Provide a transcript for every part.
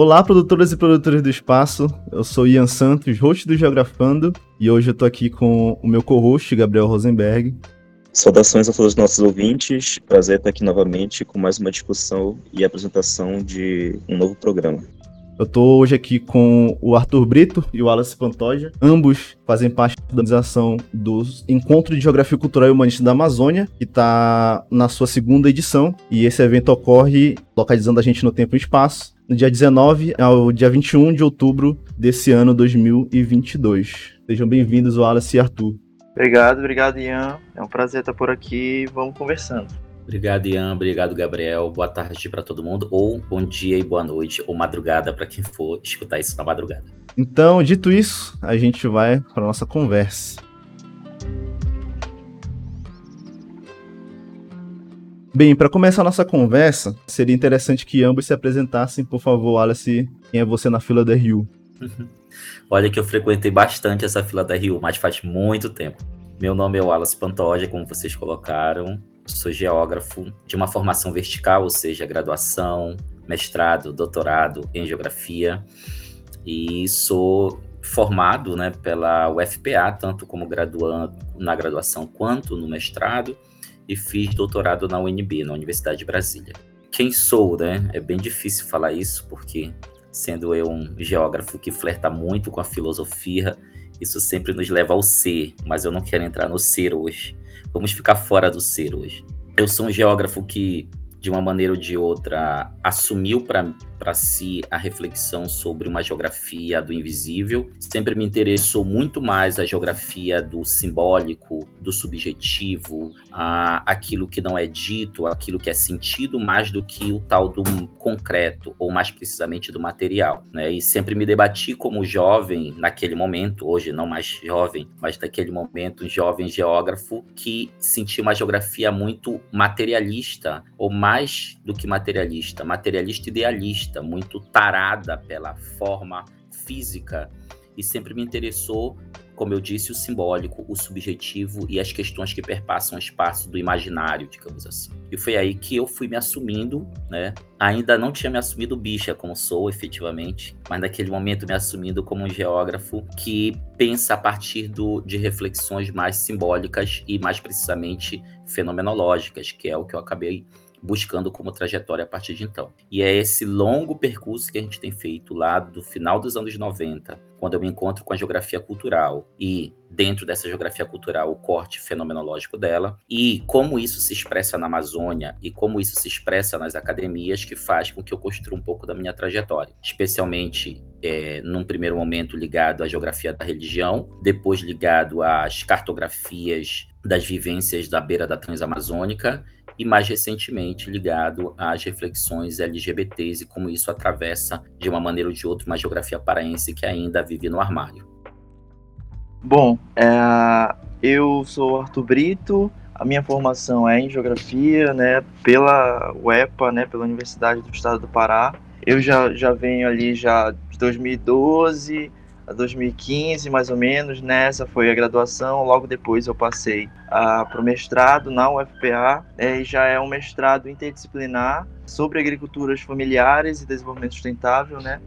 Olá, produtoras e produtores do espaço. Eu sou Ian Santos, host do Geografando, e hoje eu tô aqui com o meu co-host, Gabriel Rosenberg. Saudações a todos os nossos ouvintes. Prazer estar aqui novamente com mais uma discussão e apresentação de um novo programa. Eu tô hoje aqui com o Arthur Brito e o Wallace Pantoja. Ambos fazem parte da organização do Encontro de Geografia Cultural e Humanista da Amazônia, que está na sua segunda edição. E esse evento ocorre localizando a gente no tempo e espaço, no dia 19 ao dia 21 de outubro desse ano 2022. Sejam bem-vindos, Wallace e Arthur. Obrigado, obrigado, Ian. É um prazer estar por aqui. Vamos conversando. Obrigado, Ian. Obrigado, Gabriel. Boa tarde para todo mundo, ou bom dia e boa noite, ou madrugada para quem for escutar isso na madrugada. Então, dito isso, a gente vai para nossa conversa. Bem, para começar a nossa conversa, seria interessante que ambos se apresentassem, por favor, Alice, quem é você na fila da Rio? Olha que eu frequentei bastante essa fila da Rio, mas faz muito tempo. Meu nome é Wallace Pantoja, como vocês colocaram sou geógrafo de uma formação vertical, ou seja, graduação, mestrado, doutorado em geografia, e sou formado né, pela UFPA, tanto como graduando na graduação quanto no mestrado, e fiz doutorado na UNB, na Universidade de Brasília. Quem sou, né? É bem difícil falar isso, porque sendo eu um geógrafo que flerta muito com a filosofia, isso sempre nos leva ao ser, mas eu não quero entrar no ser hoje. Vamos ficar fora do ser hoje. Eu sou um geógrafo que, de uma maneira ou de outra, assumiu para si a reflexão sobre uma geografia do invisível. Sempre me interessou muito mais a geografia do simbólico, do subjetivo, a, aquilo que não é dito, aquilo que é sentido, mais do que o tal do concreto, ou mais precisamente do material. Né? E sempre me debati como jovem, naquele momento, hoje não mais jovem, mas naquele momento, um jovem geógrafo que sentia uma geografia muito materialista, ou mais do que materialista, materialista idealista muito tarada pela forma física e sempre me interessou, como eu disse, o simbólico, o subjetivo e as questões que perpassam o espaço do imaginário, digamos assim. E foi aí que eu fui me assumindo, né? Ainda não tinha me assumido bicha como sou, efetivamente, mas naquele momento me assumindo como um geógrafo que pensa a partir do, de reflexões mais simbólicas e mais precisamente fenomenológicas, que é o que eu acabei buscando como trajetória a partir de então. E é esse longo percurso que a gente tem feito lá do final dos anos 90, quando eu me encontro com a geografia cultural e dentro dessa geografia cultural o corte fenomenológico dela e como isso se expressa na Amazônia e como isso se expressa nas academias que faz com que eu construa um pouco da minha trajetória, especialmente é, num primeiro momento ligado à geografia da religião, depois ligado às cartografias das vivências da beira da Transamazônica e mais recentemente ligado às reflexões LGBTs e como isso atravessa de uma maneira ou de outra uma geografia paraense que ainda vive no armário. Bom, é, eu sou Arthur Brito, a minha formação é em geografia, né, pela UEPA, né, pela Universidade do Estado do Pará. Eu já, já venho ali já de 2012, a 2015, mais ou menos. Nessa foi a graduação. Logo depois eu passei para o mestrado na UFPA. É, já é um mestrado interdisciplinar sobre agriculturas familiares e desenvolvimento sustentável, né?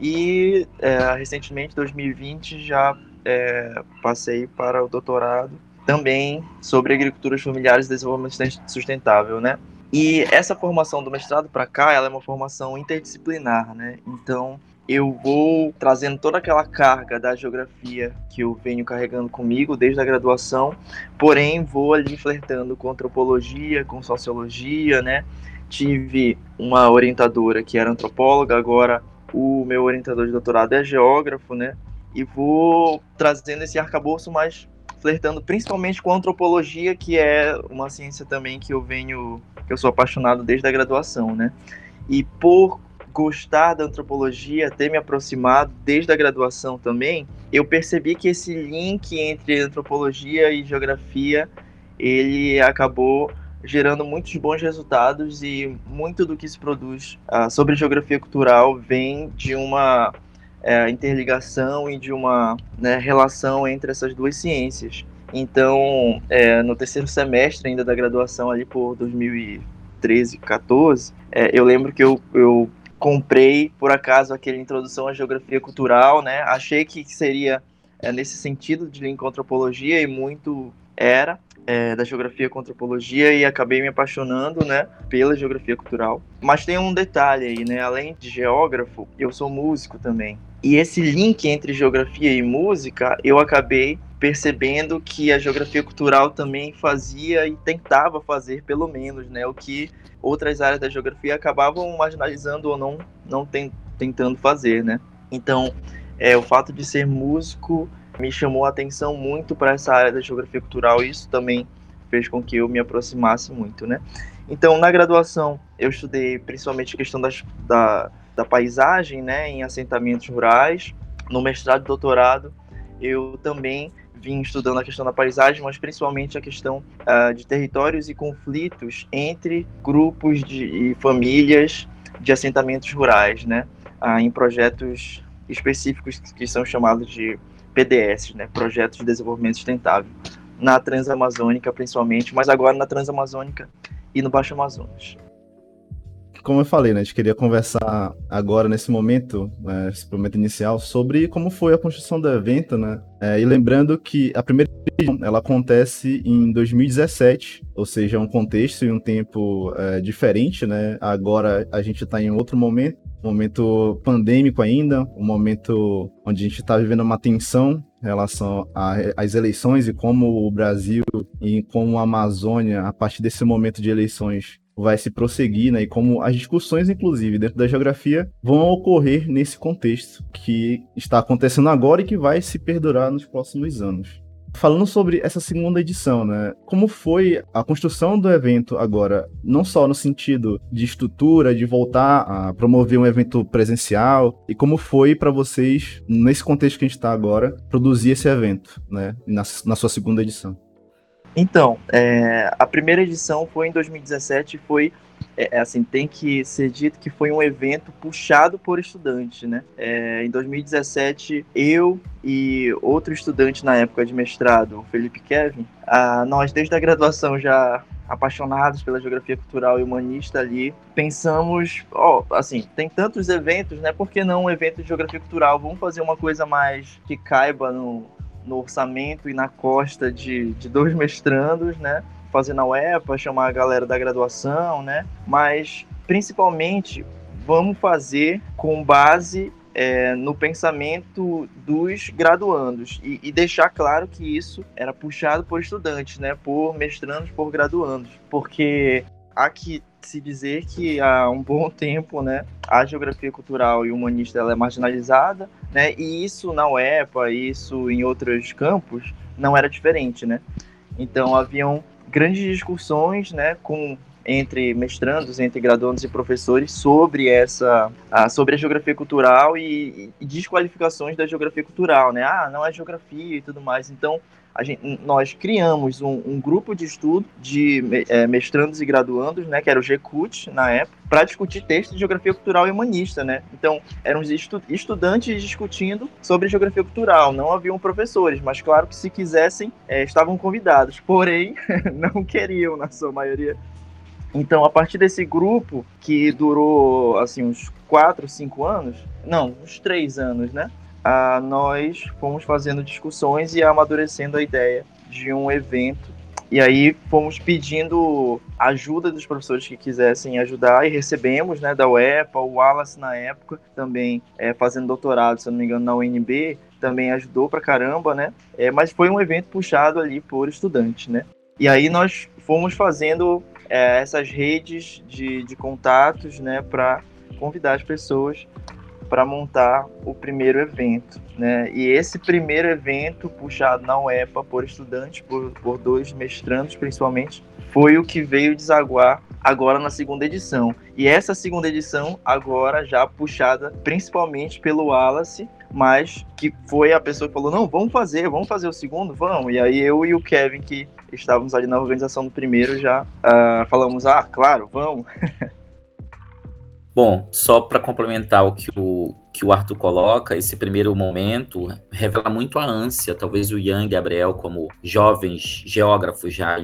E é, recentemente, 2020, já é, passei para o doutorado também sobre agriculturas familiares e desenvolvimento sustentável, né? E essa formação do mestrado para cá, ela é uma formação interdisciplinar, né? Então, eu vou trazendo toda aquela carga da geografia que eu venho carregando comigo desde a graduação, porém vou ali flertando com antropologia, com sociologia, né? Tive uma orientadora que era antropóloga, agora o meu orientador de doutorado é geógrafo, né? E vou trazendo esse arcabouço mais flertando principalmente com a antropologia, que é uma ciência também que eu venho, que eu sou apaixonado desde a graduação, né? E por gostar da antropologia, ter me aproximado desde a graduação também, eu percebi que esse link entre antropologia e geografia, ele acabou gerando muitos bons resultados e muito do que se produz uh, sobre geografia cultural vem de uma uh, interligação e de uma né, relação entre essas duas ciências. Então, é, no terceiro semestre ainda da graduação, ali por 2013, 14, é, eu lembro que eu, eu comprei por acaso aquele introdução à geografia cultural, né? Achei que seria é, nesse sentido de língua com antropologia e muito era é, da geografia com antropologia e acabei me apaixonando, né, pela geografia cultural. Mas tem um detalhe aí, né? Além de geógrafo, eu sou músico também. E esse link entre geografia e música, eu acabei percebendo que a geografia cultural também fazia e tentava fazer, pelo menos, né, o que outras áreas da geografia acabavam marginalizando ou não, não tem, tentando fazer, né. Então, é, o fato de ser músico me chamou a atenção muito para essa área da geografia cultural e isso também fez com que eu me aproximasse muito, né. Então, na graduação, eu estudei principalmente a questão das, da, da paisagem, né, em assentamentos rurais. No mestrado e doutorado, eu também vim estudando a questão da paisagem, mas principalmente a questão uh, de territórios e conflitos entre grupos de, e famílias de assentamentos rurais, né, uh, em projetos específicos que são chamados de PDS, né, Projetos de Desenvolvimento Sustentável, na Transamazônica principalmente, mas agora na Transamazônica e no Baixo Amazonas como eu falei, né, a gente queria conversar agora, nesse momento, né, esse momento inicial, sobre como foi a construção do evento, né? É, e lembrando que a primeira ela acontece em 2017, ou seja, um contexto e um tempo é, diferente, né? Agora a gente está em outro momento, momento pandêmico ainda, um momento onde a gente está vivendo uma tensão em relação às eleições e como o Brasil e como a Amazônia, a partir desse momento de eleições, vai se prosseguir, né? E como as discussões, inclusive, dentro da geografia, vão ocorrer nesse contexto que está acontecendo agora e que vai se perdurar nos próximos anos. Falando sobre essa segunda edição, né? Como foi a construção do evento agora, não só no sentido de estrutura, de voltar a promover um evento presencial, e como foi para vocês, nesse contexto que a gente está agora, produzir esse evento, né? Na, na sua segunda edição? Então, é, a primeira edição foi em 2017 foi é, é, assim, tem que ser dito que foi um evento puxado por estudantes, né? É, em 2017, eu e outro estudante na época de mestrado, o Felipe Kevin, a, nós desde a graduação já apaixonados pela geografia cultural e humanista ali, pensamos, ó, oh, assim, tem tantos eventos, né? Por que não um evento de geografia cultural? Vamos fazer uma coisa mais que caiba no, no orçamento e na costa de, de dois mestrandos, né? Fazer na UEPA, chamar a galera da graduação, né? Mas, principalmente, vamos fazer com base é, no pensamento dos graduandos e, e, deixar claro que isso era puxado por estudantes, né? Por mestrandos, por graduandos. Porque que se dizer que há um bom tempo, né, a geografia cultural e humanista ela é marginalizada, né, e isso na UEPA, isso em outros campos, não era diferente, né. Então haviam grandes discussões, né, com entre mestrandos, entre graduandos e professores sobre essa, a, sobre a geografia cultural e, e, desqualificações da geografia cultural, né? Ah, não é geografia e tudo mais. Então, gente, nós criamos um, um, grupo de estudo de é, mestrandos e graduandos, né, que era o GCUT na época, para discutir textos de geografia cultural e humanista, né? Então, eram estu estudantes discutindo sobre geografia cultural, não haviam professores, mas claro que se quisessem, é, estavam convidados, porém, não queriam, na sua maioria. Então, a partir desse grupo, que durou, assim, uns 4, 5 anos, não, uns 3 anos, né? Ah, nós fomos fazendo discussões e amadurecendo a ideia de um evento. E aí fomos pedindo ajuda dos professores que quisessem ajudar e recebemos, né, da UEPA, o Wallace na época, também é, fazendo doutorado, se não me engano, na UNB, também ajudou pra caramba, né? É, mas foi um evento puxado ali por estudantes, né? E aí nós fomos fazendo é, essas redes de, de contatos, né, para convidar as pessoas para montar o primeiro evento, né? E esse primeiro evento, puxado na UEPA por estudantes, por, por dois mestrandos principalmente, foi o que veio desaguar agora na segunda edição. E essa segunda edição agora já puxada principalmente pelo Wallace, mas que foi a pessoa que falou: não, vamos fazer, vamos fazer o segundo, vamos. E aí eu e o Kevin, que estávamos ali na organização do primeiro, já uh, falamos: ah, claro, vamos. Bom, só para complementar o que, o que o Arthur coloca, esse primeiro momento revela muito a ânsia, talvez o Yang e Gabriel, como jovens geógrafos já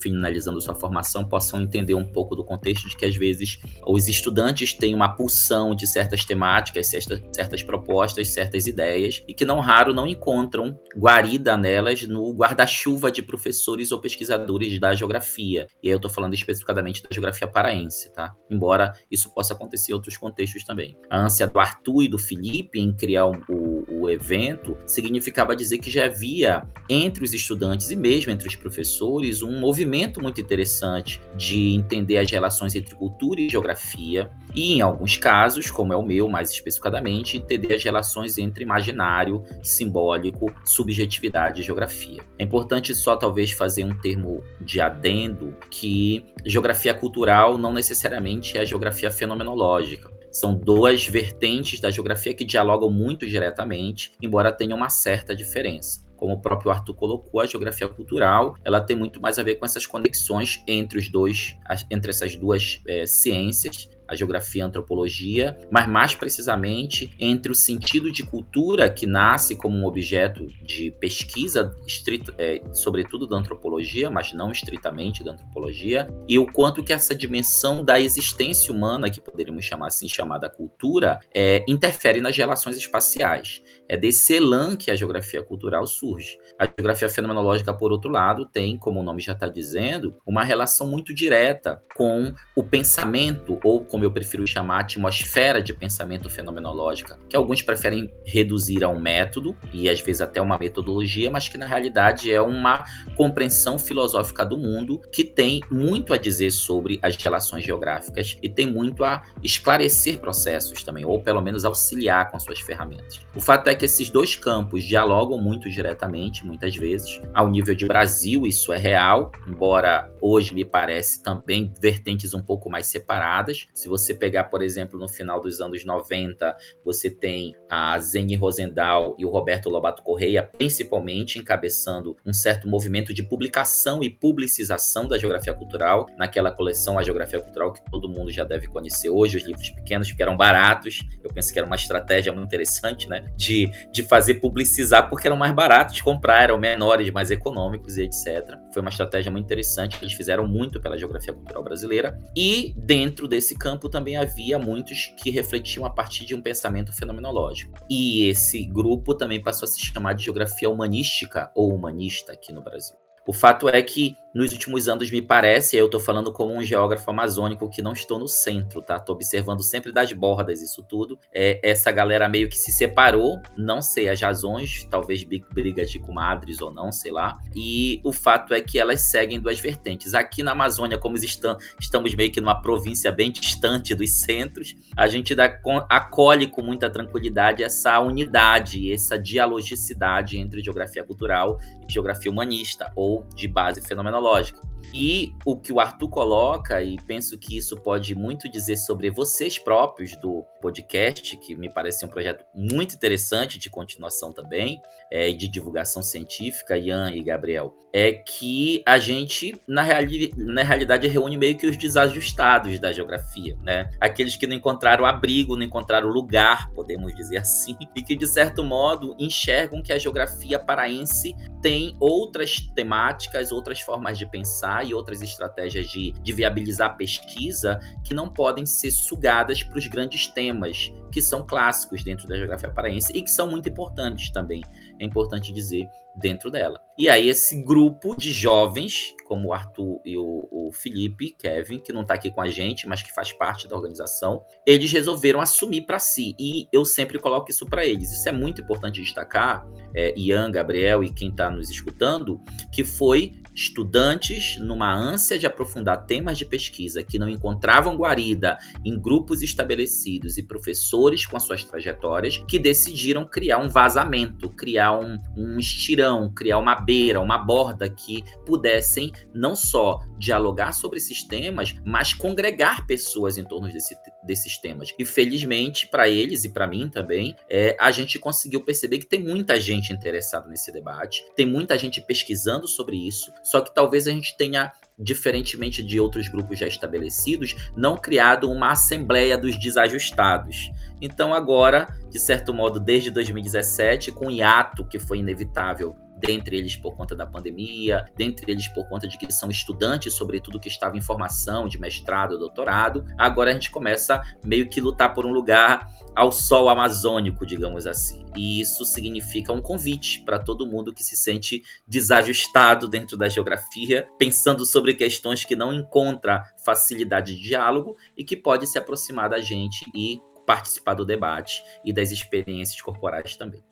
finalizando sua formação, possam entender um pouco do contexto de que, às vezes, os estudantes têm uma pulsão de certas temáticas, certas, certas propostas, certas ideias, e que, não raro, não encontram guarida nelas no guarda-chuva de professores ou pesquisadores da geografia. E aí eu estou falando especificadamente da geografia paraense, tá? Embora isso possa acontecer em outros contextos também. A ânsia do Arthur e do Felipe em criar o, o, evento significava dizer que já havia entre os estudantes e mesmo entre os professores um movimento muito interessante de entender as relações entre cultura e geografia, e em alguns casos, como é o meu mais especificadamente, entender as relações entre imaginário, simbólico, subjetividade e geografia. É importante só talvez fazer um termo de adendo que geografia cultural não necessariamente é a geografia fenomenológica. São duas vertentes da geografia que dialogam muito diretamente, embora tenham uma certa diferença como o próprio Arthur colocou, a geografia cultural, ela tem muito mais a ver com essas conexões entre os dois, entre essas duas é, ciências, a geografia e a antropologia, mas mais precisamente entre o sentido de cultura que nasce como um objeto de pesquisa, estrito, é, sobretudo da antropologia, mas não estritamente da antropologia, e o quanto que essa dimensão da existência humana, que poderíamos chamar assim, chamada cultura, é, interfere nas relações espaciais. É desse elan que a geografia cultural surge. A geografia fenomenológica, por outro lado, tem, como o nome já está dizendo, uma relação muito direta com o pensamento, ou como eu prefiro chamar, atmosfera de pensamento fenomenológica, que alguns preferem reduzir a um método e às vezes até uma metodologia, mas que na realidade é uma compreensão filosófica do mundo que tem muito a dizer sobre as relações geográficas e tem muito a esclarecer processos também, ou pelo menos auxiliar com suas ferramentas. O fato é que esses dois campos dialogam muito diretamente, muitas vezes. Ao nível de Brasil, isso é real, embora hoje me parece também vertentes um pouco mais separadas. Se você pegar, por exemplo, no final dos anos 90, você tem a Zeni Rosendal e o Roberto Lobato Correia, principalmente encabeçando um certo movimento de publicação e publicização da geografia cultural, naquela coleção A Geografia Cultural que todo mundo já deve conhecer hoje, os livros pequenos, que eram baratos. Eu penso que era uma estratégia muito interessante, né? De de, fazer publicizar porque eram mais baratos de comprar, eram menores, mais econômicos e etc. Foi uma estratégia muito interessante, eles fizeram muito pela geografia cultural brasileira. E dentro desse campo também havia muitos que refletiam a partir de um pensamento fenomenológico. E esse grupo também passou a se chamar de geografia humanística ou humanista aqui no Brasil. O fato é que nos últimos anos, me parece, eu estou falando como um geógrafo amazônico que não estou no centro, tá? Estou observando sempre das bordas isso tudo. É, essa galera meio que se separou, não sei as razões, talvez brigas de comadres ou não, sei lá. E o fato é que elas seguem duas vertentes. Aqui na Amazônia, como estamos meio que numa província bem distante dos centros, a gente dá, acolhe com muita tranquilidade essa unidade, essa dialogicidade entre geografia cultural e geografia humanista, ou de base fenomenológica lógica. E o que o Arthur coloca, e penso que isso pode muito dizer sobre vocês próprios do podcast, que me parece um projeto muito interessante de continuação também, é, de divulgação científica, Ian e Gabriel, é que a gente, na, reali na realidade, reúne meio que os desajustados da geografia, né? Aqueles que não encontraram abrigo, não encontraram lugar, podemos dizer assim, e que, de certo modo, enxergam que a geografia paraense tem outras temáticas, outras formas de pensar e outras estratégias de, de viabilizar a pesquisa que não podem ser sugadas para os grandes temas que são clássicos dentro da geografia paraense e que são muito importantes também, é importante dizer, dentro dela. E aí esse grupo de jovens, como o Arthur e o, o Felipe, Kevin, que não está aqui com a gente, mas que faz parte da organização, eles resolveram assumir para si. E eu sempre coloco isso para eles. Isso é muito importante destacar, é, Ian, Gabriel e quem está nos escutando, que foi estudantes numa ânsia de aprofundar temas de pesquisa que não encontravam guarida em grupos estabelecidos e professores com as suas trajetórias que decidiram criar um vazamento, criar um, um estirão, criar uma beira, uma borda que pudessem não só dialogar sobre esses temas, mas congregar pessoas em torno desse, desses temas. E felizmente, para eles e para mim também, é, a gente conseguiu perceber que tem muita gente interessada nesse debate, tem muita gente pesquisando sobre isso, só que talvez a gente tenha diferentemente de outros grupos já estabelecidos, não criado uma assembleia dos desajustados. Então agora, de certo modo, desde 2017, com o hiato que foi inevitável dentre eles por conta da pandemia, dentre eles por conta de que são estudantes, sobretudo que estavam em formação de mestrado, doutorado. Agora a gente começa meio que lutar por um lugar ao sol amazônico, digamos assim. E isso significa um convite para todo mundo que se sente desajustado dentro da geografia, pensando sobre questões que não encontra facilidade de diálogo e que pode se aproximar da gente e participar do debate e das experiências corporais também.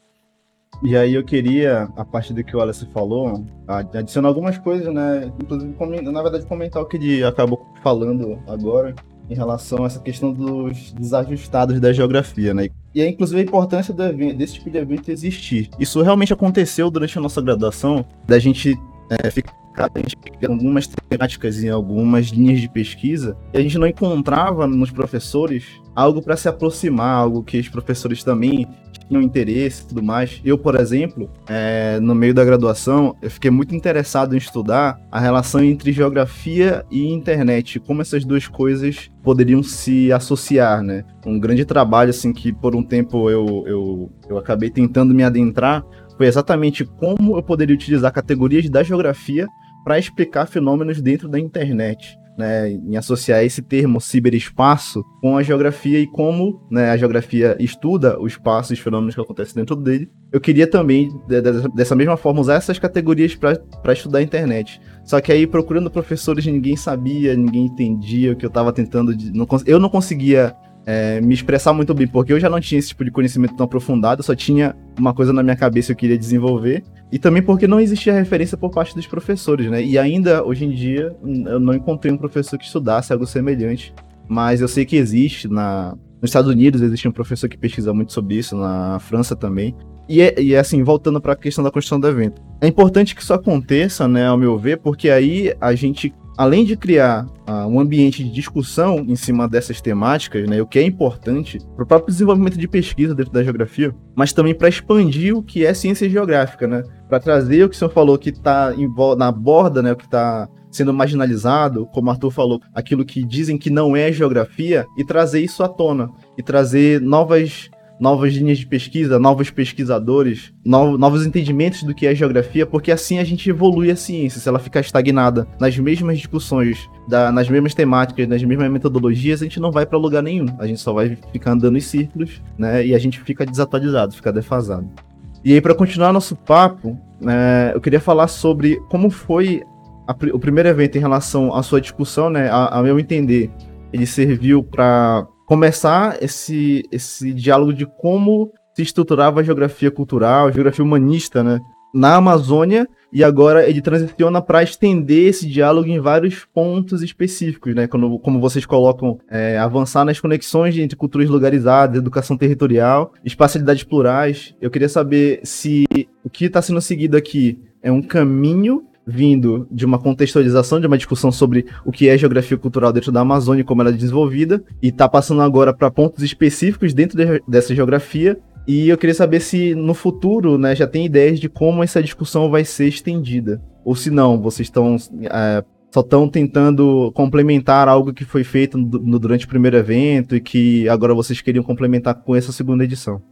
E aí eu queria, a partir do que o Alice falou, adicionar algumas coisas, né? Inclusive, na verdade, comentar o que ele acabou falando agora, em relação a essa questão dos desajustados da geografia, né? E é inclusive a importância desse tipo de evento existir. Isso realmente aconteceu durante a nossa graduação, da gente é, ficar a algumas temáticas em algumas linhas de pesquisa e a gente não encontrava nos professores algo para se aproximar, algo que os professores também tinham interesse e tudo mais. Eu, por exemplo, é, no meio da graduação, eu fiquei muito interessado em estudar a relação entre geografia e internet, como essas duas coisas poderiam se associar, né? Um grande trabalho, assim, que por um tempo eu, eu, eu acabei tentando me adentrar, foi exatamente como eu poderia utilizar categorias da geografia para explicar fenômenos dentro da internet né, em associar esse termo ciberespaço com a geografia e como né, a geografia estuda o espaço e os fenômenos que acontecem dentro dele. Eu queria também, de, de, dessa mesma forma, usar essas categorias para estudar a internet. Só que aí, procurando professores, ninguém sabia, ninguém entendia o que eu estava tentando. De, não, eu não conseguia é, me expressar muito bem, porque eu já não tinha esse tipo de conhecimento tão aprofundado, só tinha uma coisa na minha cabeça que eu queria desenvolver, e também porque não existia referência por parte dos professores, né? E ainda, hoje em dia, eu não encontrei um professor que estudasse algo semelhante, mas eu sei que existe, na, nos Estados Unidos existe um professor que pesquisa muito sobre isso, na França também, e, é, e é assim, voltando para a questão da construção do evento. É importante que isso aconteça, né, ao meu ver, porque aí a gente além de criar uh, um ambiente de discussão em cima dessas temáticas, né, o que é importante para o próprio desenvolvimento de pesquisa dentro da geografia, mas também para expandir o que é ciência geográfica, né, para trazer o que o senhor falou que está na borda, né, o que está sendo marginalizado, como o Arthur falou, aquilo que dizem que não é geografia, e trazer isso à tona, e trazer novas novas linhas de pesquisa, novos pesquisadores, no, novos entendimentos do que é geografia, porque assim a gente evolui a ciência. Se ela ficar estagnada nas mesmas discussões, da, nas mesmas temáticas, nas mesmas metodologias, a gente não vai para lugar nenhum. A gente só vai ficar andando em círculos, né? E a gente fica desatualizado, fica defasado. E aí, para continuar nosso papo, é, eu queria falar sobre como foi a, o primeiro evento em relação à sua discussão, né? A, a meu entender, ele serviu para começar esse, esse diálogo de como se estruturava a geografia cultural, a geografia humanista, né? Na Amazônia, e agora ele transiciona para estender esse diálogo em vários pontos específicos, né? Quando, como vocês colocam, é, avançar nas conexões entre culturas localizadas, educação territorial, espacialidades plurais. Eu queria saber se o que está sendo seguido aqui é um caminho vindo de uma contextualização, de uma discussão sobre o que é geografia cultural dentro da Amazônia e como ela é desenvolvida, e está passando agora para pontos específicos dentro de, dessa geografia. E eu queria saber se no futuro né, já tem ideias de como essa discussão vai ser estendida. Ou se não, vocês estão é, só estão tentando complementar algo que foi feito no, no, durante o primeiro evento e que agora vocês queriam complementar com essa segunda edição.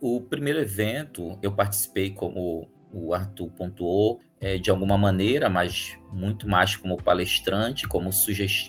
O primeiro evento eu participei como o Arthur pontuou, é, de alguma maneira, mas muito mais como palestrante, como,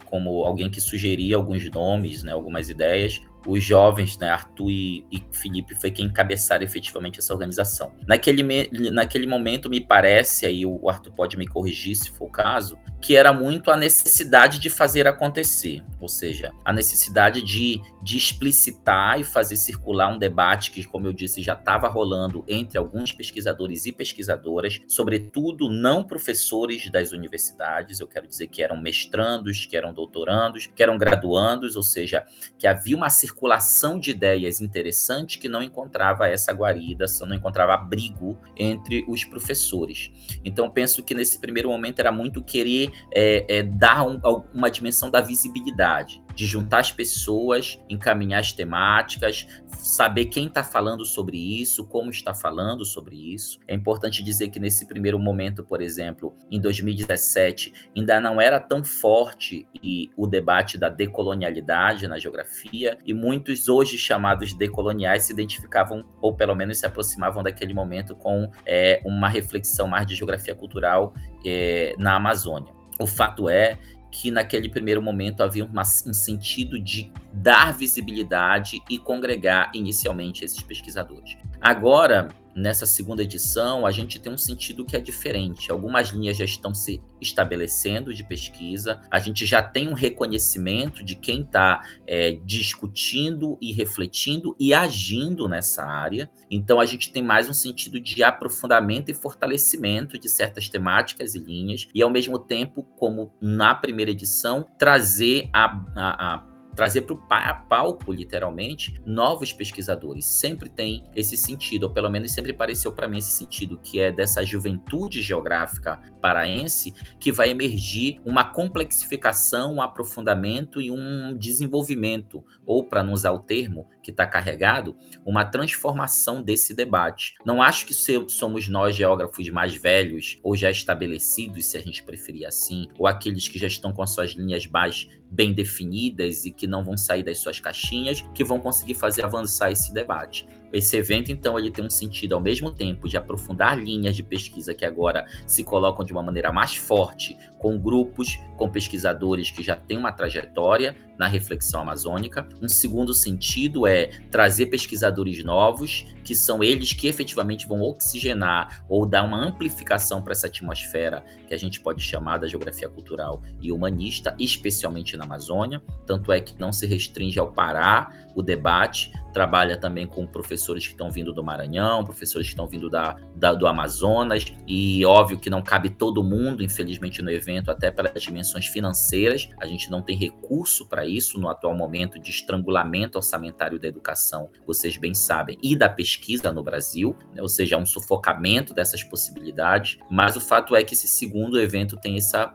como alguém que sugeria alguns nomes, né, algumas ideias, os jovens, né, Arthur e, e, Felipe, foi quem encabeçaram efetivamente essa organização. Naquele, me, naquele momento, me parece, aí o Arthur pode me corrigir se for o caso, que era muito a necessidade de fazer acontecer, ou seja, a necessidade de, de explicitar e fazer circular um debate que, como eu disse, já estava rolando entre alguns pesquisadores e pesquisadoras, sobretudo não professores das universidades, eu quero dizer que eram mestrandos, que eram doutorandos, que eram graduandos, ou seja, que havia uma circulação circulação de ideias interessante que não encontrava essa guarida, não encontrava abrigo entre os professores. Então, penso que nesse primeiro momento era muito querer é, é, dar um, uma dimensão da visibilidade. De juntar as pessoas, encaminhar as temáticas, saber quem está falando sobre isso, como está falando sobre isso. É importante dizer que nesse primeiro momento, por exemplo, em 2017, ainda não era tão forte o debate da decolonialidade na geografia, e muitos hoje chamados decoloniais se identificavam, ou pelo menos se aproximavam daquele momento com é, uma reflexão mais de geografia cultural é, na Amazônia. O fato é que naquele primeiro momento havia uma, um sentido de dar visibilidade e congregar inicialmente esses pesquisadores. Agora, nessa segunda edição, a gente tem um sentido que é diferente. Algumas linhas já estão se estabelecendo de pesquisa, a gente já tem um reconhecimento de quem está é, discutindo e refletindo e agindo nessa área. Então, a gente tem mais um sentido de aprofundamento e fortalecimento de certas temáticas e linhas, e ao mesmo tempo, como na primeira edição, trazer a, a, a trazer para o palco, literalmente, novos pesquisadores. Sempre tem esse sentido, ou pelo menos sempre pareceu para mim esse sentido, que é dessa juventude geográfica paraense que vai emergir uma complexificação, um aprofundamento e um desenvolvimento, ou para não usar o termo que está carregado, uma transformação desse debate. Não acho que somos nós geógrafos mais velhos ou já estabelecidos, se a gente preferir assim, ou aqueles que já estão com as suas linhas mais bem definidas e que não vão sair das suas caixinhas, que vão conseguir fazer avançar esse debate. Esse evento, então, ele tem um sentido ao mesmo tempo de aprofundar linhas de pesquisa que agora se colocam de uma maneira mais forte, com grupos, com pesquisadores que já têm uma trajetória na reflexão amazônica. Um segundo sentido é trazer pesquisadores novos, que são eles que efetivamente vão oxigenar ou dar uma amplificação para essa atmosfera que a gente pode chamar da geografia cultural e humanista, especialmente na Amazônia. Tanto é que não se restringe ao Pará o debate, trabalha também com professores que estão vindo do Maranhão, professores que estão vindo da, da, do Amazonas, e óbvio que não cabe todo mundo, infelizmente, no evento, até pelas dimensões financeiras. A gente não tem recurso para isso no atual momento de estrangulamento orçamentário da educação, vocês bem sabem, e da pesquisa no Brasil, né? ou seja, um sufocamento dessas possibilidades. Mas o fato é que esse segundo evento tem essa,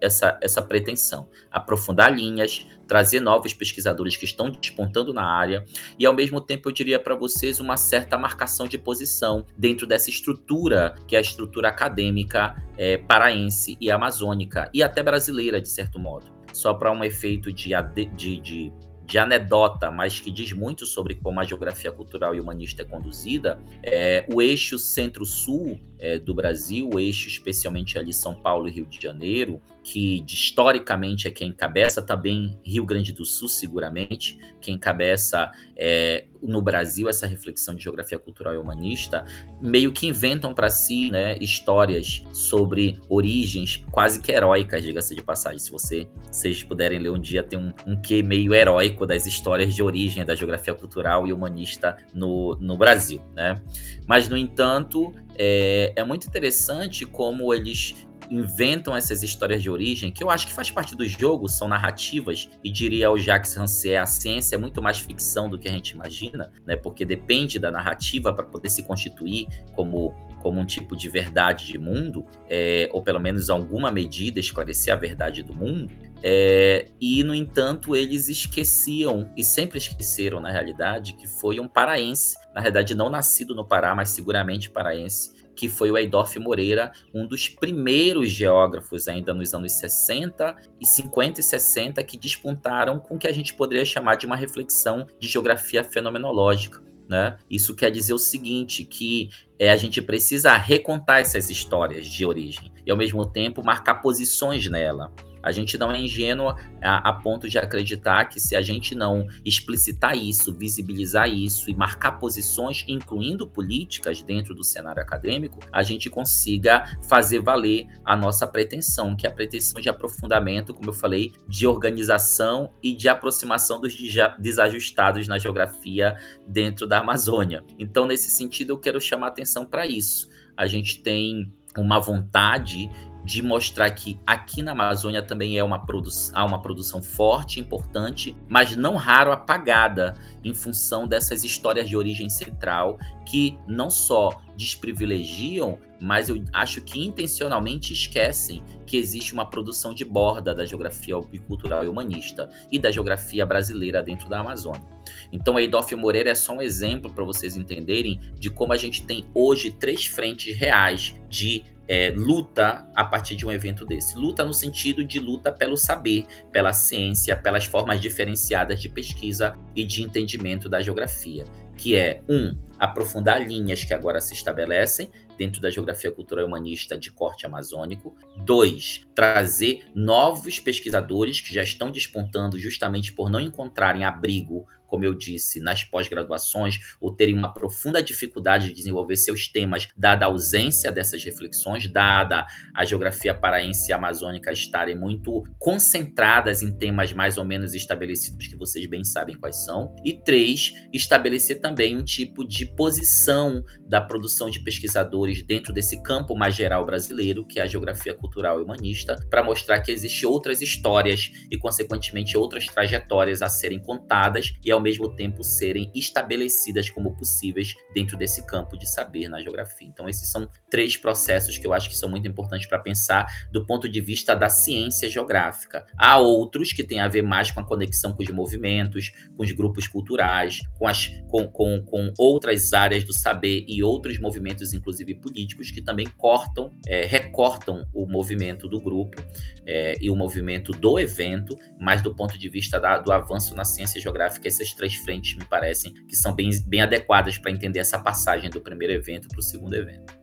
essa, essa pretensão: aprofundar linhas, trazer novos pesquisadores que estão despontando na área e, ao mesmo tempo, eu diria para vocês uma certa marcação de posição dentro dessa estrutura, que é a estrutura acadêmica é, paraense e amazônica, e até brasileira, de certo modo. Só para um efeito de, de, de de anedota, mas que diz muito sobre como a geografia cultural e humanista é conduzida, é, o eixo centro-sul é, do Brasil, o eixo especialmente ali São Paulo e Rio de Janeiro, que historicamente é quem encabeça, também Rio Grande do Sul, seguramente, quem encabeça é, no Brasil essa reflexão de geografia cultural e humanista, meio que inventam para si né, histórias sobre origens quase que heróicas, diga-se de passagem. Se você, vocês puderem ler um dia, tem um, um quê meio heróico das histórias de origem da geografia cultural e humanista no, no Brasil. Né? Mas, no entanto, é, é muito interessante como eles inventam essas histórias de origem, que eu acho que faz parte do jogo, são narrativas, e diria o Jacques Rancière, a ciência é muito mais ficção do que a gente imagina, né? Porque depende da narrativa para poder se constituir como como um tipo de verdade de mundo, é, ou pelo menos alguma medida esclarecer a verdade do mundo, é, e no entanto eles esqueciam, e sempre esqueceram na realidade, que foi um paraense, na realidade não nascido no Pará, mas seguramente paraense, que foi o Eidorf Moreira, um dos primeiros geógrafos ainda nos anos 60 e 50 e 60 que despontaram com o que a gente poderia chamar de uma reflexão de geografia fenomenológica. Né? Isso quer dizer o seguinte, que é, a gente precisa recontar essas histórias de origem e, ao mesmo tempo, marcar posições nela. A gente não é ingênuo a, a, ponto de acreditar que se a gente não explicitar isso, visibilizar isso e marcar posições, incluindo políticas dentro do cenário acadêmico, a gente consiga fazer valer a nossa pretensão, que é a pretensão de aprofundamento, como eu falei, de organização e de aproximação dos desajustados na geografia dentro da Amazônia. Então, nesse sentido, eu quero chamar atenção para isso. A gente tem uma vontade de mostrar que aqui na Amazônia também é uma há uma produção forte, importante, mas não raro apagada em função dessas histórias de origem central que não só desprivilegiam, mas eu acho que intencionalmente esquecem que existe uma produção de borda da geografia cultural e humanista e da geografia brasileira dentro da Amazônia. Então, a Eidófio Moreira é só um exemplo para vocês entenderem de como a gente tem hoje três frentes reais de é, luta a partir de um evento desse. Luta no sentido de luta pelo saber, pela ciência, pelas formas diferenciadas de pesquisa e de entendimento da geografia, que é um aprofundar linhas que agora se estabelecem dentro da geografia cultural humanista de corte amazônico. Dois, trazer novos pesquisadores que já estão despontando justamente por não encontrarem abrigo como eu disse, nas pós-graduações, ou terem uma profunda dificuldade de desenvolver seus temas, dada a ausência dessas reflexões, dada a geografia paraense e amazônica estarem muito concentradas em temas mais ou menos estabelecidos, que vocês bem sabem quais são. E três, estabelecer também um tipo de posição da produção de pesquisadores dentro desse campo mais geral brasileiro, que é a geografia cultural e humanista, para mostrar que existem outras histórias e, consequentemente, outras trajetórias a serem contadas e, ao mesmo tempo, serem estabelecidas como possíveis dentro desse campo de saber na geografia. Então, esses são três processos que eu acho que são muito importantes para pensar do ponto de vista da ciência geográfica. Há outros que têm a ver mais com a conexão com os movimentos, com os grupos culturais, com, as, com, com, com outras áreas do saber e outros movimentos, inclusive políticos, que também cortam, é, recortam o movimento do grupo é, e o movimento do evento, mas do ponto de vista da, do avanço na ciência geográfica, essas três frentes me parecem que são bem, bem adequadas para entender essa passagem do primeiro evento para o segundo evento.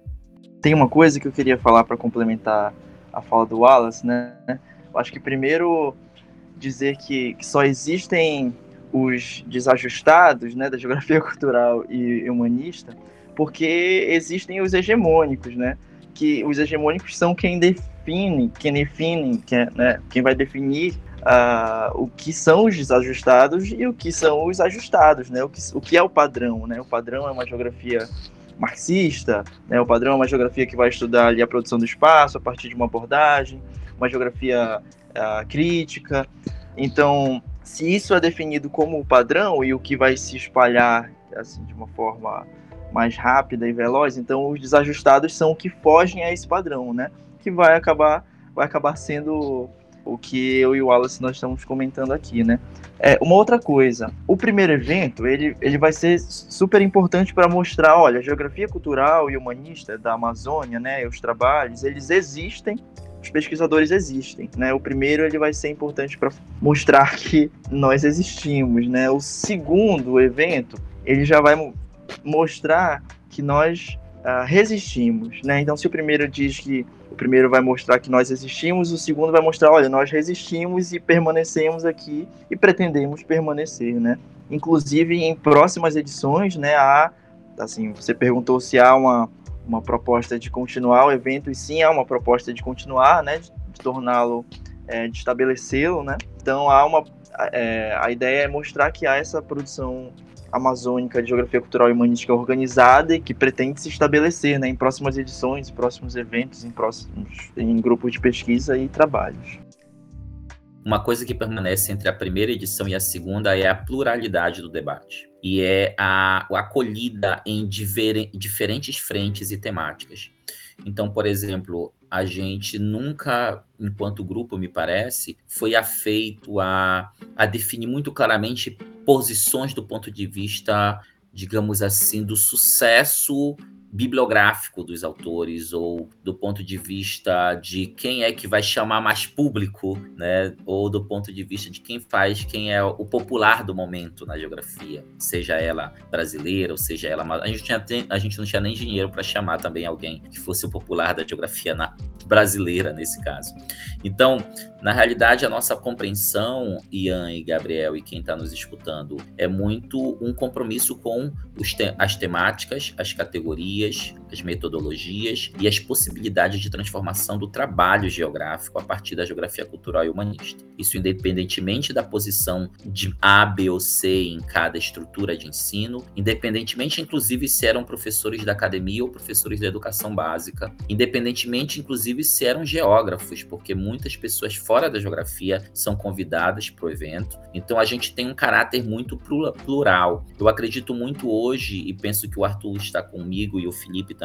Tem uma coisa que eu queria falar para complementar a fala do Wallace, né? Eu acho que primeiro dizer que, que só existem os desajustados né, da geografia cultural e humanista, porque existem os hegemônicos, né? Que os hegemônicos são quem define, quem define, quem, né, quem vai definir uh, o que são os desajustados e o que são os ajustados, né? O que, o que é o padrão, né? O padrão é uma geografia marxista, né? O padrão é uma geografia que vai estudar ali a produção do espaço a partir de uma abordagem, uma geografia uh, crítica. Então, se isso é definido como o padrão e o que vai se espalhar assim de uma forma mais rápida e veloz, então os desajustados são o que fogem a esse padrão, né? Que vai acabar vai acabar sendo o que eu e o Wallace nós estamos comentando aqui, né? É, uma outra coisa, o primeiro evento ele, ele vai ser super importante para mostrar, olha, a geografia cultural e humanista da Amazônia, né, os trabalhos, eles existem, os pesquisadores existem, né? O primeiro ele vai ser importante para mostrar que nós existimos, né? O segundo evento ele já vai mostrar que nós uh, resistimos, né? Então, se o primeiro diz que o primeiro vai mostrar que nós existimos, o segundo vai mostrar, olha, nós resistimos e permanecemos aqui e pretendemos permanecer, né? Inclusive em próximas edições, né, há, assim, você perguntou se há uma, uma proposta de continuar o evento, e sim há uma proposta de continuar, né, de, de torná-lo, é, de estabelecê-lo, né? Então há uma, é, a ideia é mostrar que há essa produção amazônica de geografia cultural e humanística organizada e que pretende se estabelecer né, em próximas edições, próximos eventos, em, próximos, em grupos de pesquisa e trabalhos. Uma coisa que permanece entre a primeira edição e a segunda é a pluralidade do debate e é a, a acolhida em diver, diferentes frentes e temáticas. Então, por exemplo, a gente nunca, enquanto grupo, me parece, foi afeito a, a definir muito claramente posições do ponto de vista, digamos assim, do sucesso bibliográfico dos autores ou do ponto de vista de quem é que vai chamar mais público, né? Ou do ponto de vista de quem faz, quem é o popular do momento na geografia, seja ela brasileira ou seja ela a gente, tinha, a gente não tinha nem dinheiro para chamar também alguém que fosse o popular da geografia na, brasileira nesse caso. Então, na realidade, a nossa compreensão, Ian e Gabriel e quem está nos escutando, é muito um compromisso com te as temáticas, as categorias, dias as metodologias e as possibilidades de transformação do trabalho geográfico a partir da geografia cultural e humanista. Isso independentemente da posição de A, B ou C em cada estrutura de ensino, independentemente, inclusive, se eram professores da academia ou professores da educação básica, independentemente, inclusive, se eram geógrafos, porque muitas pessoas fora da geografia são convidadas para o evento. Então, a gente tem um caráter muito plural. Eu acredito muito hoje, e penso que o Arthur está comigo e o Felipe também,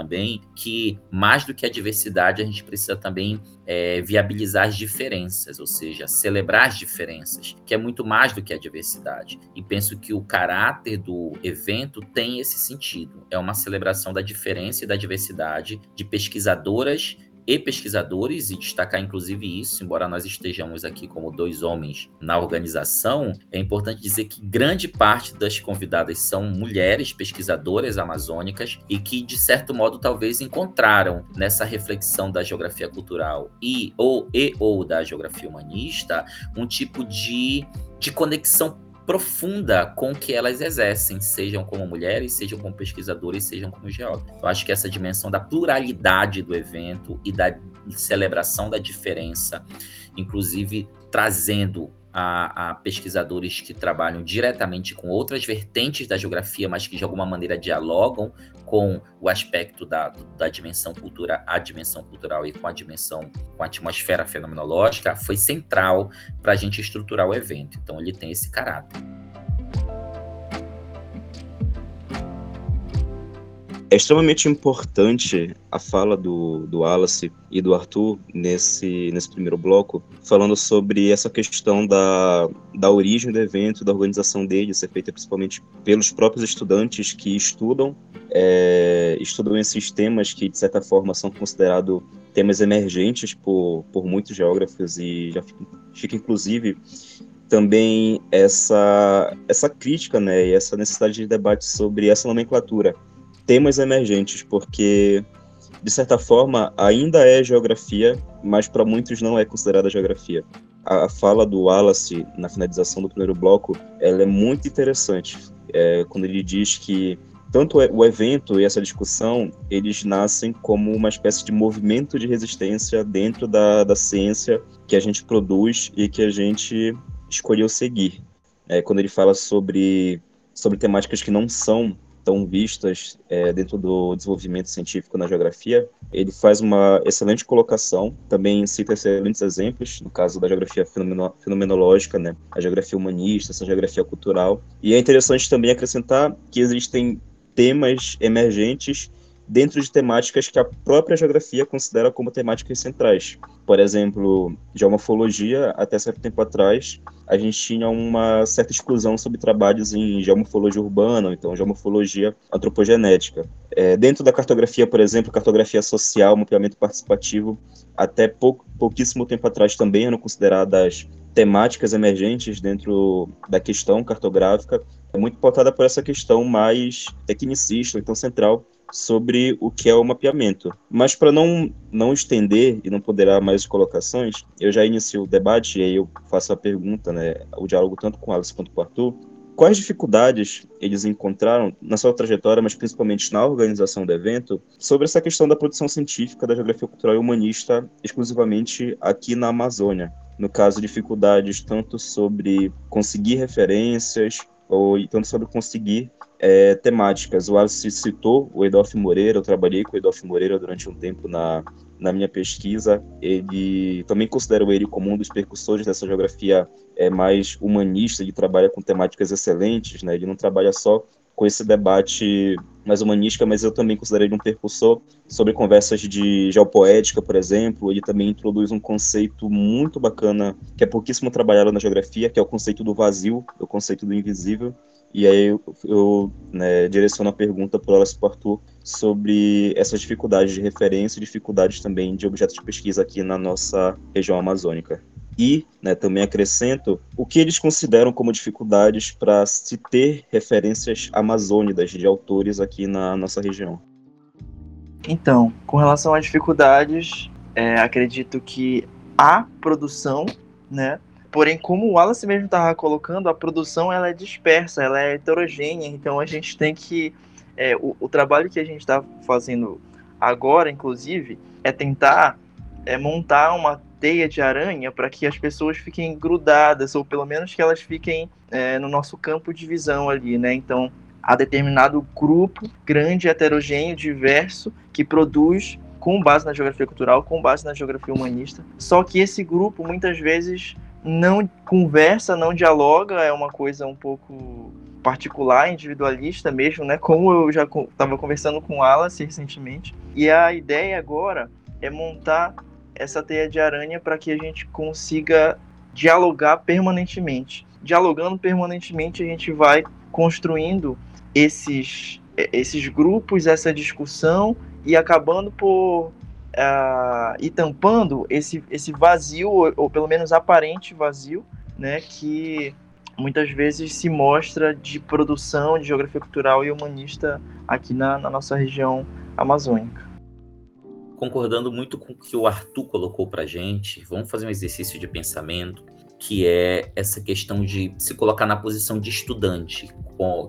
que mais do que a diversidade, a gente precisa também é, viabilizar as diferenças, ou seja, celebrar as diferenças, que é muito mais do que a diversidade. E penso que o caráter do evento tem esse sentido. É uma celebração da diferença e da diversidade de pesquisadoras e pesquisadores, e destacar inclusive isso, embora nós estejamos aqui como dois homens na organização, é importante dizer que grande parte das convidadas são mulheres pesquisadoras amazônicas e que, de certo modo, talvez encontraram nessa reflexão da geografia cultural e ou, e, ou da geografia humanista um tipo de, de conexão profunda com que elas exercem, sejam como mulheres, sejam como pesquisadores, sejam como geógrafos. Eu acho que essa dimensão da pluralidade do evento e da celebração da diferença, inclusive trazendo a, a, pesquisadores que trabalham diretamente com outras vertentes da geografia, mas que de alguma maneira dialogam com o aspecto da, da dimensão cultura, a dimensão cultural e com a dimensão, com a atmosfera fenomenológica, foi central para a gente estruturar o evento. Então ele tem esse caráter. É extremamente importante a fala do, do Wallace e do Arthur nesse, nesse primeiro bloco, falando sobre essa questão da, da origem do evento, da organização dele, ser feita principalmente pelos próprios estudantes que estudam, é, estudam esses temas que, de certa forma, são considerados temas emergentes por, por muitos geógrafos e já fica, fica inclusive também essa essa crítica, né, e essa necessidade de debate sobre essa nomenclatura temas emergentes, porque de certa forma ainda é geografia, mas para muitos não é considerada geografia. A, fala do Wallace na finalização do primeiro bloco, ela é muito interessante, é, quando ele diz que tanto o evento e essa discussão, eles nascem como uma espécie de movimento de resistência dentro da, da ciência que a gente produz e que a gente escolheu seguir. É, quando ele fala sobre, sobre temáticas que não são tão vistas é, dentro do desenvolvimento científico na geografia, ele faz uma excelente colocação, também cita excelentes exemplos, no caso da geografia fenomenológica, né, a geografia humanista, essa geografia cultural. E é interessante também acrescentar que existem temas emergentes dentro de temáticas que a própria geografia considera como temáticas centrais. Por exemplo, geomorfologia, até certo tempo atrás, a gente tinha uma certa exclusão sobre trabalhos em geomorfologia urbana, então geomorfologia antropogenética. É, dentro da cartografia, por exemplo, cartografia social, mapeamento participativo, até pou, pouquíssimo tempo atrás também eram consideradas temáticas emergentes dentro da questão cartográfica, é muito pautada por essa questão mais tecnicista, então central, sobre o que é o mapeamento. Mas para não, não estender e não poderar mais colocações, eu já inicio o debate e aí eu faço a pergunta, né, o diálogo tanto com o Alex quanto com o Arthur. Quais dificuldades eles encontraram na sua trajetória, mas principalmente na organização do evento, sobre essa questão da produção científica da geografia cultural e humanista exclusivamente aqui na Amazônia? No caso, dificuldades tanto sobre conseguir referências, ou tanto sobre conseguir é, temáticas. O Alice citou o Edolfo Moreira, eu trabalhei com o Edolfo Moreira durante um tempo na, na minha pesquisa. Ele também considero ele como um dos percussores dessa geografia é, mais humanista, ele trabalha com temáticas excelentes, né? ele não trabalha só com esse debate mais humanística, mas eu também considero ele um percussor sobre conversas de geopoética, por exemplo. Ele também introduz um conceito muito bacana, que é pouquíssimo trabalhado na geografia, que é o conceito do vazio, o conceito do invisível, e aí eu, eu né, direciono a pergunta para o Horácio Arthur sobre essas dificuldades de referência e dificuldades também de objetos de pesquisa aqui na nossa região amazônica. E né, também acrescento o que eles consideram como dificuldades para se ter referências amazônicas de autores aqui na nossa região. Então, com relação às dificuldades, é, acredito que a produção, né, Porém, como o Wallace mesmo estava colocando, a produção ela é dispersa, ela é heterogênea, então a gente tem que. É, o, o, trabalho que a gente está fazendo agora, inclusive, é tentar é, montar uma teia de aranha para que as pessoas fiquem grudadas, ou pelo menos que elas fiquem é, no nosso campo de visão ali, né? Então, há determinado grupo grande, heterogêneo, diverso, que produz com base na geografia cultural, com base na geografia humanista. Só que esse grupo muitas vezes não conversa, não dialoga, é uma coisa um pouco particular, individualista mesmo, né? Como eu já estava conversando com o Alice recentemente. E a ideia agora é montar essa teia de aranha para que a gente consiga dialogar permanentemente. Dialogando permanentemente, a gente vai construindo esses, esses grupos, essa discussão e acabando por uh, e tampando esse, esse vazio, ou, ou pelo menos aparente vazio, né, que muitas vezes se mostra de produção de geografia cultural e humanista aqui na, na nossa região amazônica. Concordando muito com o que o Arthur colocou para gente, vamos fazer um exercício de pensamento que é essa questão de se colocar na posição de estudante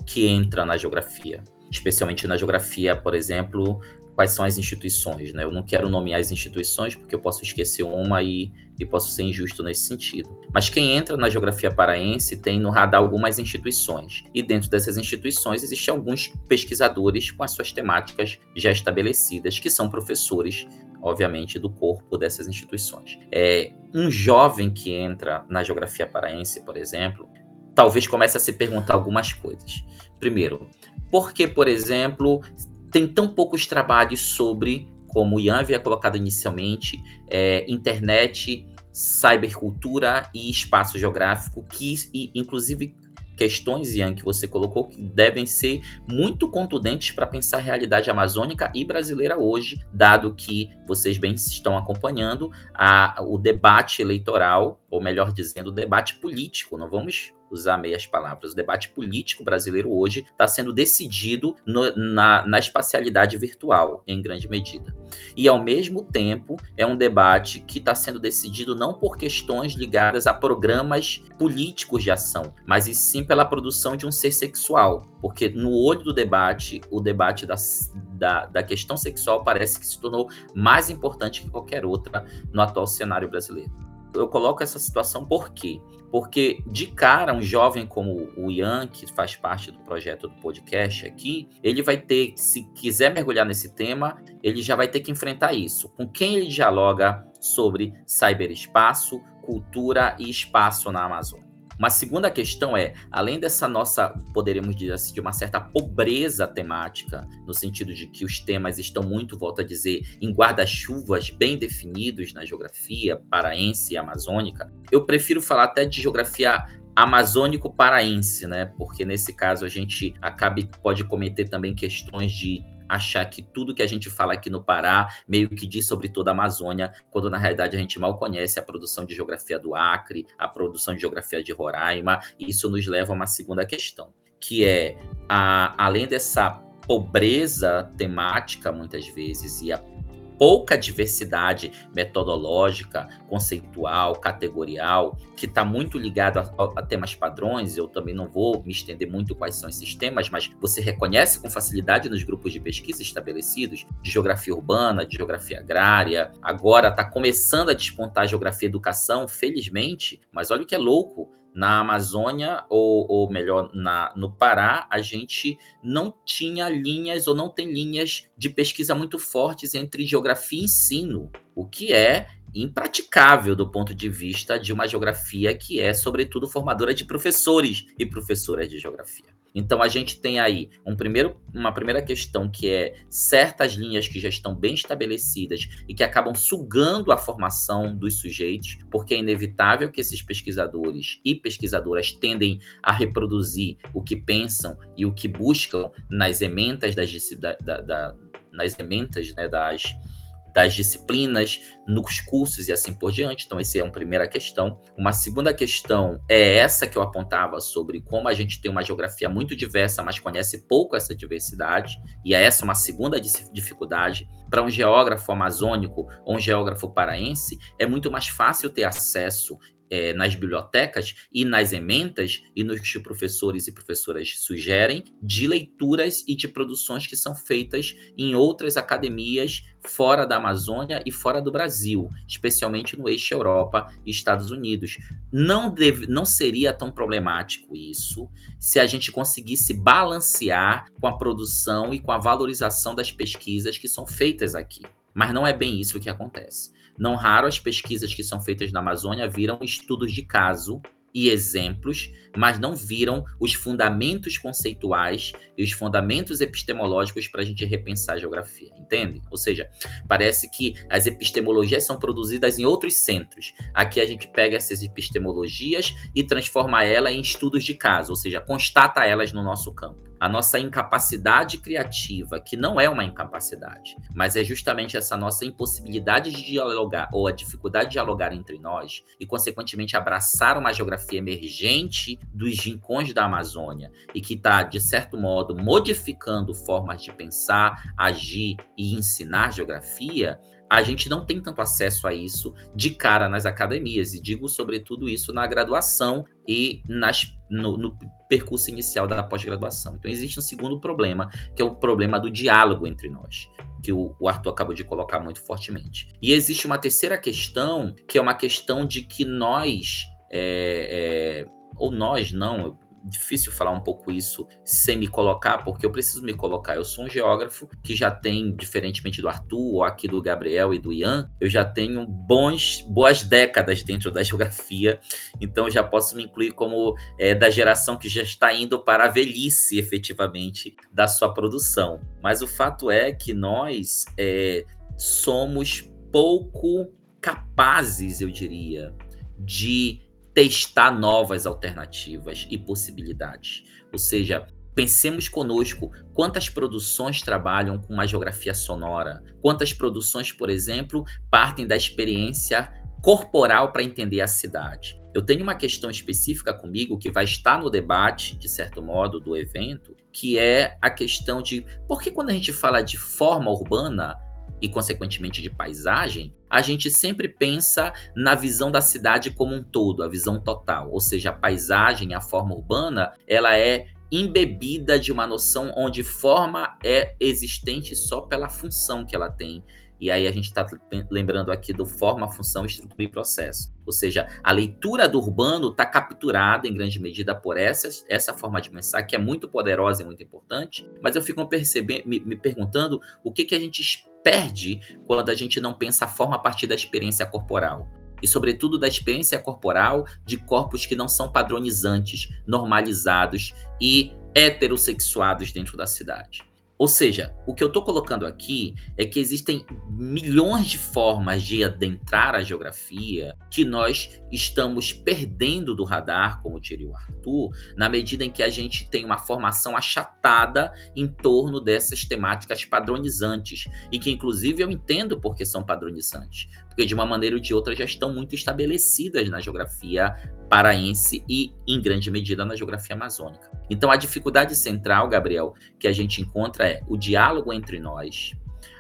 que entra na geografia, especialmente na geografia, por exemplo, quais são as instituições, né? Eu não quero nomear as instituições porque eu posso esquecer uma e, e posso ser injusto nesse sentido. Mas quem entra na geografia paraense tem no radar algumas instituições. E dentro dessas instituições existem alguns pesquisadores com as suas temáticas já estabelecidas, que são professores, obviamente, do corpo dessas instituições. É, um jovem que entra na geografia paraense, por exemplo, talvez comece a se perguntar algumas coisas. Primeiro, por que, por exemplo, tem tão poucos trabalhos sobre, como o Ian havia colocado inicialmente, é, internet, cybercultura e espaço geográfico, que e, inclusive questões, Ian, que você colocou, que devem ser muito contundentes para pensar a realidade amazônica e brasileira hoje, dado que vocês bem estão acompanhando a, o debate eleitoral, ou melhor dizendo, o debate político. Não vamos usar meias palavras. O debate político brasileiro hoje está sendo decidido no, na, na espacialidade virtual, em grande medida. E, ao mesmo tempo, é um debate que está sendo decidido não por questões ligadas a programas políticos de ação, mas e sim pela produção de um ser sexual. Porque, no olho do debate, o debate da, da, da questão sexual parece que se tornou mais importante que qualquer outra no atual cenário brasileiro eu coloco essa situação por quê? Porque, de cara, um jovem como o Ian, que faz parte do projeto do podcast aqui, ele vai ter, se quiser mergulhar nesse tema, ele já vai ter que enfrentar isso. Com quem ele dialoga sobre cyberespaço, cultura e espaço na Amazônia? Uma segunda questão é, além dessa nossa, poderíamos dizer assim, de uma certa pobreza temática, no sentido de que os temas estão muito, volto a dizer, em guarda-chuvas bem definidos na geografia paraense e amazônica, eu prefiro falar até de geografia amazônico-paraense, né? Porque nesse caso a gente acaba pode cometer também questões de achar que tudo que a gente fala aqui no Pará meio que diz sobre toda a Amazônia, quando na realidade a gente mal conhece a produção de geografia do Acre, a produção de geografia de Roraima, e isso nos leva a uma segunda questão, que é, a, além dessa pobreza temática, muitas vezes, e a pouca diversidade metodológica, conceitual, categorial, que está muito ligado a, temas padrões. Eu também não vou me estender muito quais são esses temas, mas você reconhece com facilidade nos grupos de pesquisa estabelecidos de geografia urbana, de geografia agrária. Agora está começando a despontar a geografia educação, felizmente, mas olha o que é louco na Amazônia, ou, ou melhor, na, no Pará, a gente não tinha linhas ou não tem linhas de pesquisa muito fortes entre geografia e ensino, o que é impraticável do ponto de vista de uma geografia que é, sobretudo, formadora de professores e professoras de geografia. Então a gente tem aí um primeiro, uma primeira questão que é certas linhas que já estão bem estabelecidas e que acabam sugando a formação dos sujeitos, porque é inevitável que esses pesquisadores e pesquisadoras tendem a reproduzir o que pensam e o que buscam nas ementas das, da, da, nas ementas né, das das disciplinas, nos cursos e assim por diante. Então, essa é uma primeira questão. Uma segunda questão é essa que eu apontava sobre como a gente tem uma geografia muito diversa, mas conhece pouco essa diversidade, e é essa uma segunda dificuldade. Para um geógrafo amazônico ou um geógrafo paraense, é muito mais fácil ter acesso é, nas bibliotecas e nas ementas e nos que professores e professoras sugerem de leituras e de produções que são feitas em outras academias fora da Amazônia e fora do Brasil, especialmente no eixo Europa e Estados Unidos. Não, deve, não seria tão problemático isso se a gente conseguisse balancear com a produção e com a valorização das pesquisas que são feitas aqui. Mas não é bem isso que acontece. Não raro as pesquisas que são feitas na Amazônia viram estudos de caso e exemplos, mas não viram os fundamentos conceituais e os fundamentos epistemológicos para a gente repensar a geografia, entende? Ou seja, parece que as epistemologias são produzidas em outros centros. Aqui a gente pega essas epistemologias e transforma elas em estudos de caso, ou seja, constata elas no nosso campo a nossa incapacidade criativa, que não é uma incapacidade, mas é justamente essa nossa impossibilidade de dialogar ou a dificuldade de dialogar entre nós e, consequentemente, abraçar uma geografia emergente dos rincões da Amazônia e que está, de certo modo, modificando formas de pensar, agir e ensinar geografia, a gente não tem tanto acesso a isso de cara nas academias, e digo sobretudo isso na graduação e nas, no, no percurso inicial da pós-graduação. Então, existe um segundo problema, que é o problema do diálogo entre nós que o, Arthur acabou de colocar muito fortemente. E existe uma terceira questão, que é uma questão de que nós, é, é, ou nós não, difícil falar um pouco isso sem me colocar, porque eu preciso me colocar. Eu sou um geógrafo que já tem, diferentemente do Arthur, ou aqui do Gabriel e do Ian, eu já tenho bons, boas décadas dentro da geografia, então já posso me incluir como é, da geração que já está indo para a velhice, efetivamente, da sua produção. Mas o fato é que nós é, somos pouco capazes, eu diria, de testar novas alternativas e possibilidades. Ou seja, pensemos conosco quantas produções trabalham com uma geografia sonora, quantas produções, por exemplo, partem da experiência corporal para entender a cidade. Eu tenho uma questão específica comigo que vai estar no debate, de certo modo, do evento, que é a questão de por que quando a gente fala de forma urbana, e, consequentemente, de paisagem, a gente sempre pensa na visão da cidade como um todo, a visão total. Ou seja, a paisagem, a forma urbana, ela é embebida de uma noção onde forma é existente só pela função que ela tem. E aí a gente está lembrando aqui do forma, função, estrutura e processo. Ou seja, a leitura do urbano está capturada em grande medida por essa, essa forma de pensar, que é muito poderosa e muito importante, mas eu fico percebendo, me, me perguntando o que, que a gente perde quando a gente não pensa a forma a partir da experiência corporal. E, sobretudo, da experiência corporal de corpos que não são padronizantes, normalizados e heterossexuados dentro da cidade. Ou seja, o que eu estou colocando aqui é que existem milhões de formas de adentrar a geografia que nós estamos perdendo do radar, como diria o Arthur, na medida em que a gente tem uma formação achatada em torno dessas temáticas padronizantes, e que, inclusive, eu entendo porque são padronizantes, porque de uma maneira ou de outra já estão muito estabelecidas na geografia paraense e, em grande medida, na geografia amazônica. Então, a dificuldade central, Gabriel, que a gente encontra é o diálogo entre nós,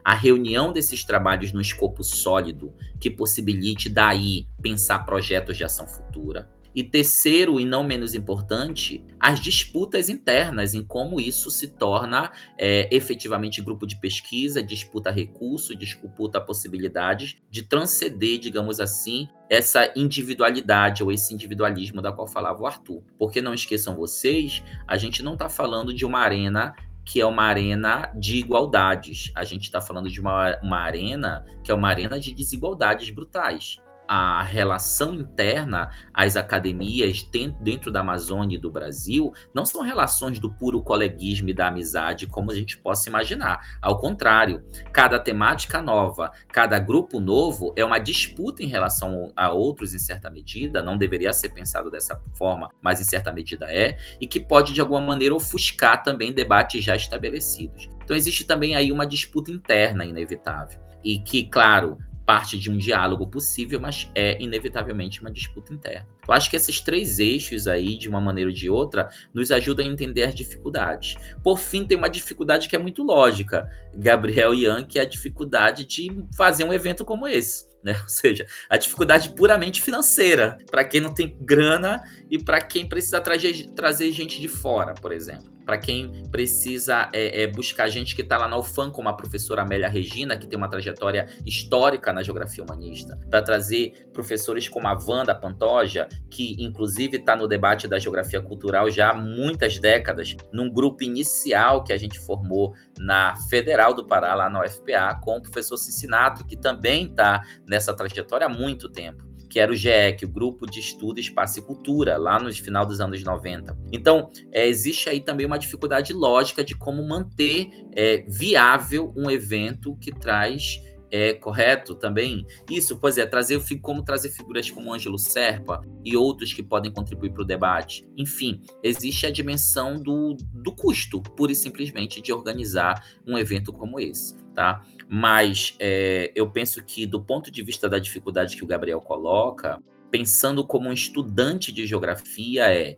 a reunião desses trabalhos no escopo sólido, que possibilite daí pensar projetos de ação futura e terceiro, e não menos importante, as disputas internas, em como isso se torna é, efetivamente grupo de pesquisa, disputa recurso, disputa possibilidades de transcender, digamos assim, essa individualidade ou esse individualismo da qual falava o Arthur. Porque não esqueçam vocês, a gente não está falando de uma arena que é uma arena de igualdades. A gente está falando de uma, uma arena que é uma arena de desigualdades brutais a relação interna às academias dentro da Amazônia e do Brasil não são relações do puro coleguismo e da amizade, como a gente possa imaginar. Ao contrário, cada temática nova, cada grupo novo é uma disputa em relação a outros, em certa medida, não deveria ser pensado dessa forma, mas em certa medida é, e que pode, de alguma maneira, ofuscar também debates já estabelecidos. Então, existe também aí uma disputa interna inevitável. E que, claro, parte de um diálogo possível, mas é inevitavelmente uma disputa interna. Eu acho que esses três eixos aí, de uma maneira ou de outra, nos ajudam a entender as dificuldades. Por fim, tem uma dificuldade que é muito lógica, Gabriel e Ian, que é a dificuldade de fazer um evento como esse. Né? Ou seja, a dificuldade puramente financeira, para quem não tem grana e para quem precisa trazer, trazer gente de fora, por exemplo para quem precisa é, é, buscar gente que está lá na UFAM, como a professora Amélia Regina, que tem uma trajetória histórica na geografia humanista, para trazer professores como a Wanda Pantoja, que inclusive está no debate da geografia cultural já há muitas décadas, num grupo inicial que a gente formou na Federal do Pará, lá na UFPA, com o professor Cincinato, que também está nessa trajetória há muito tempo que era o GEC, o Grupo de Estudo Espaço e Cultura, lá no final dos anos 90. Então, é, existe aí também uma dificuldade lógica de como manter é, viável um evento que traz é correto também? Isso, pois é, trazer como trazer figuras como Ângelo Serpa e outros que podem contribuir para o debate. Enfim, existe a dimensão do, do custo, pura e simplesmente, de organizar um evento como esse, tá? Mas é, eu penso que, do ponto de vista da dificuldade que o Gabriel coloca, pensando como um estudante de geografia, é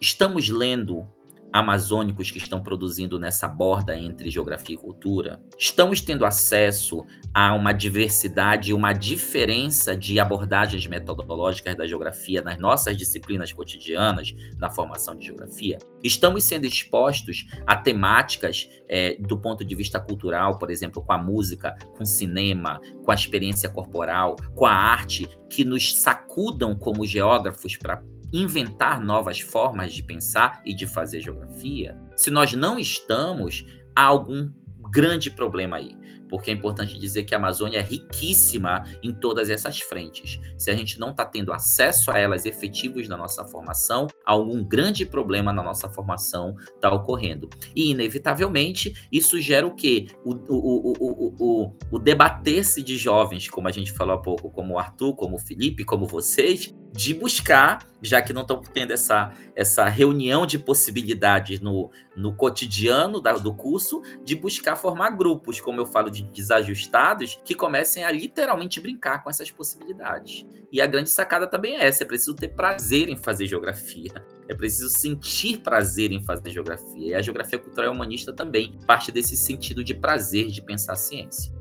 estamos lendo amazônicos que estão produzindo nessa borda entre geografia e cultura, estamos tendo acesso a uma diversidade, uma diferença de abordagens metodológicas da geografia nas nossas disciplinas cotidianas na formação de geografia. Estamos sendo expostos a temáticas é, do ponto de vista cultural, por exemplo, com a música, com o cinema, com a experiência corporal, com a arte, que nos sacudam como geógrafos para inventar novas formas de pensar e de fazer geografia, se nós não estamos, há algum grande problema aí porque é importante dizer que a Amazônia é riquíssima em todas essas frentes. Se a gente não está tendo acesso a elas efetivos na nossa formação, algum grande problema na nossa formação está ocorrendo. E, inevitavelmente, isso gera o quê? O, o, o, o, debater-se de jovens, como a gente falou há pouco, como o Arthur, como o Felipe, como vocês, de buscar, já que não estão tendo essa, essa reunião de possibilidades no, no cotidiano da, do curso, de buscar formar grupos, como eu falo, de desajustados, que comecem a literalmente brincar com essas possibilidades. E a grande sacada também é essa: é preciso ter prazer em fazer geografia. É preciso sentir prazer em fazer geografia. E a geografia cultural humanista também parte desse sentido de prazer de pensar a ciência.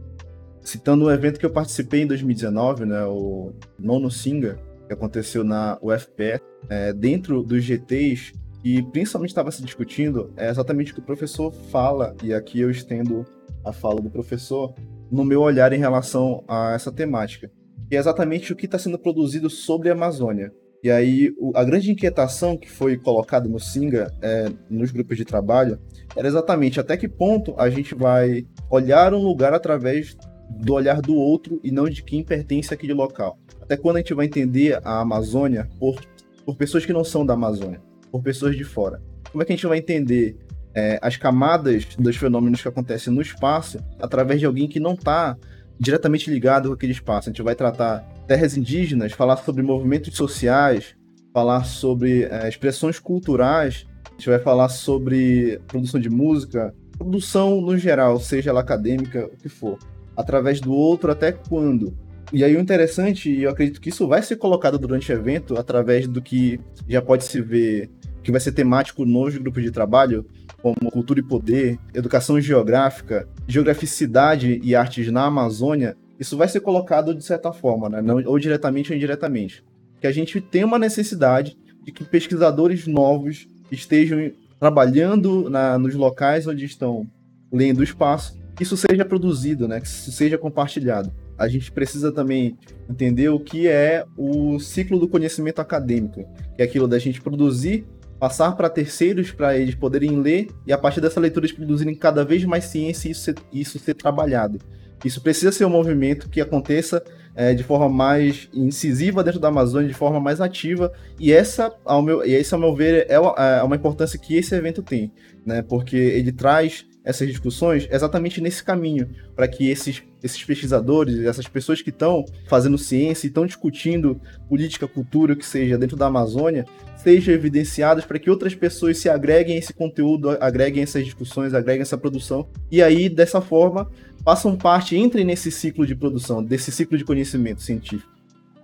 Citando um evento que eu participei em 2019, né, o Nono Singa, que aconteceu na UFPE, é, dentro dos GTs, e principalmente estava se discutindo é exatamente o que o professor fala, e aqui eu estendo a fala do professor, no meu olhar em relação a essa temática, que é exatamente o que está sendo produzido sobre a Amazônia. E aí, a grande inquietação que foi colocada no Singa, é, nos grupos de trabalho, era exatamente até que ponto a gente vai olhar um lugar através do olhar do outro e não de quem pertence àquele local. Até quando a gente vai entender a Amazônia por, por pessoas que não são da Amazônia, por pessoas de fora? Como é que a gente vai entender é, as camadas dos fenômenos que acontecem no espaço através de alguém que não está diretamente ligado com aquele espaço? A gente vai tratar terras indígenas, falar sobre movimentos sociais, falar sobre é, expressões culturais, a gente vai falar sobre produção de música, produção no geral, seja ela acadêmica, o que for, através do outro até quando? E aí o interessante, e eu acredito que isso vai ser colocado durante o evento, através do que já pode se ver, que vai ser temático nos grupos de trabalho, como cultura e poder, educação geográfica, geograficidade e artes na Amazônia, isso vai ser colocado de certa forma, né? Não, ou diretamente ou indiretamente. Que a gente tem uma necessidade de que pesquisadores novos estejam trabalhando na, nos locais onde estão lendo o espaço, isso seja produzido, né? que isso seja compartilhado a gente precisa também entender o que é o ciclo do conhecimento acadêmico, que é aquilo da gente produzir, passar para terceiros para eles poderem ler e a partir dessa leitura eles produzirem cada vez mais ciência e isso ser, isso ser trabalhado. Isso precisa ser um movimento que aconteça é, de forma mais incisiva dentro da Amazônia, de forma mais ativa, e essa, ao meu, e esse, ao meu ver, é uma, é uma importância que esse evento tem, né? porque ele traz essas discussões exatamente nesse caminho, para que esses, esses pesquisadores, essas pessoas que estão fazendo ciência e estão discutindo política, cultura, o que seja, dentro da Amazônia, sejam evidenciadas para que outras pessoas se agreguem a esse conteúdo, agreguem essas discussões, agreguem essa produção, e aí, dessa forma, façam parte, entrem nesse ciclo de produção, desse ciclo de conhecimento científico.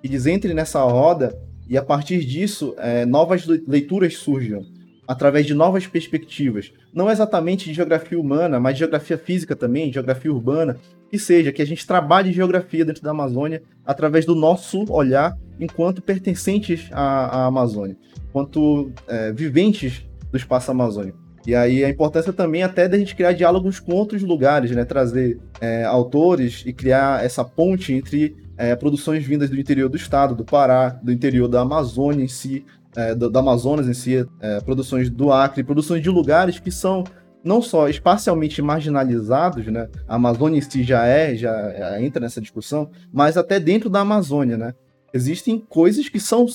Eles entrem nessa roda, e a partir disso, é, novas leituras surjam através de novas perspectivas, não exatamente de geografia humana, mas de geografia física também, geografia urbana, que seja, que a gente trabalhe geografia dentro da Amazônia através do nosso olhar enquanto pertencentes à, à Amazônia, enquanto é, viventes do espaço amazônico. E aí a importância também até da gente criar diálogos com outros lugares, né? Trazer é, autores e criar essa ponte entre é, produções vindas do interior do estado, do Pará, do interior da Amazônia em si, é, do, do, Amazonas em si, é, produções do Acre, produções de lugares que são não só espacialmente marginalizados, né? A Amazônia em si já é, já entra nessa discussão, mas até dentro da Amazônia, né? Existem coisas que são,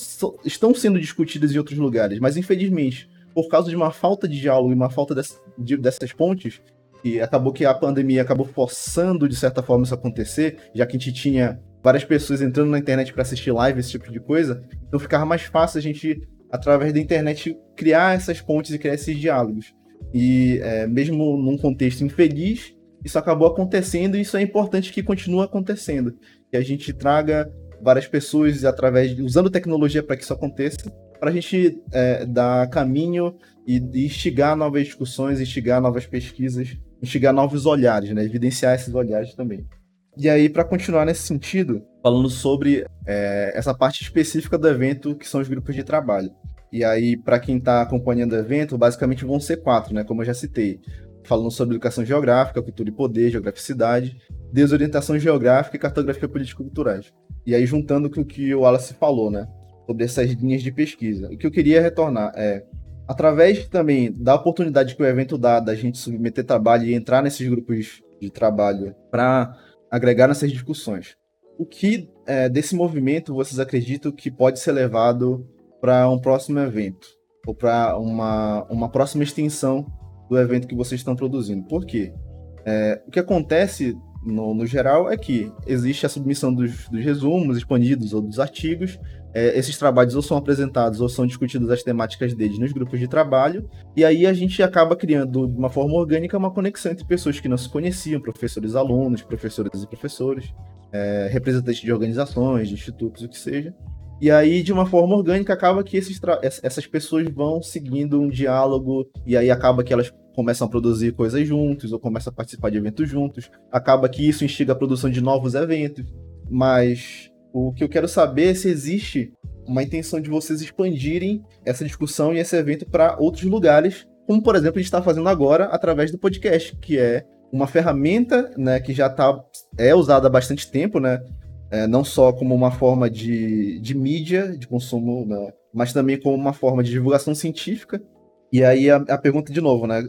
estão sendo discutidas em outros lugares, mas infelizmente, por causa de uma falta de diálogo e uma falta desse, de, dessas pontes, e acabou que a pandemia acabou forçando de certa forma isso acontecer, já que a gente tinha várias pessoas entrando na internet para assistir live, esse tipo de coisa, então ficava mais fácil a gente, através da internet, criar essas pontes e criar esses diálogos. E é, mesmo num contexto infeliz, isso acabou acontecendo e isso é importante que continue acontecendo. Que a gente traga várias pessoas através usando tecnologia para que isso aconteça, para a gente é, dar caminho e, e instigar novas discussões, instigar novas pesquisas, instigar novos olhares, né? evidenciar esses olhares também. E aí, para continuar nesse sentido, falando sobre é, essa parte específica do evento, que são os grupos de trabalho. E aí, para quem está acompanhando o evento, basicamente vão ser quatro, né? Como eu já citei. Falando sobre educação geográfica, cultura e poder, geograficidade, desorientação geográfica e cartografia político-culturais. E aí, juntando com o que o Wallace falou, né? Sobre essas linhas de pesquisa. O que eu queria retornar é, através também da oportunidade que o evento dá da gente submeter trabalho e entrar nesses grupos de trabalho para agregar nessas discussões. O que é, desse movimento vocês acreditam que pode ser levado para um próximo evento? Ou para uma, uma próxima extensão do evento que vocês estão produzindo? Por quê? É, o que acontece no, no, geral é que existe a submissão dos, dos resumos expandidos ou dos artigos. É, esses trabalhos ou são apresentados ou são discutidos as temáticas deles nos grupos de trabalho, e aí a gente acaba criando de uma forma orgânica uma conexão entre pessoas que não se conheciam, professores alunos, professoras e professores, é, representantes de organizações, de institutos, o que seja. E aí, de uma forma orgânica, acaba que essas pessoas vão seguindo um diálogo, e aí acaba que elas começam a produzir coisas juntos, ou começam a participar de eventos juntos. Acaba que isso instiga a produção de novos eventos. Mas o que eu quero saber é se existe uma intenção de vocês expandirem essa discussão e esse evento para outros lugares, como por exemplo a gente está fazendo agora através do podcast, que é uma ferramenta né, que já tá, é usada há bastante tempo, né? É, não só como uma forma de, de mídia, de consumo, né, mas também como uma forma de divulgação científica. E aí a, a pergunta de novo, né?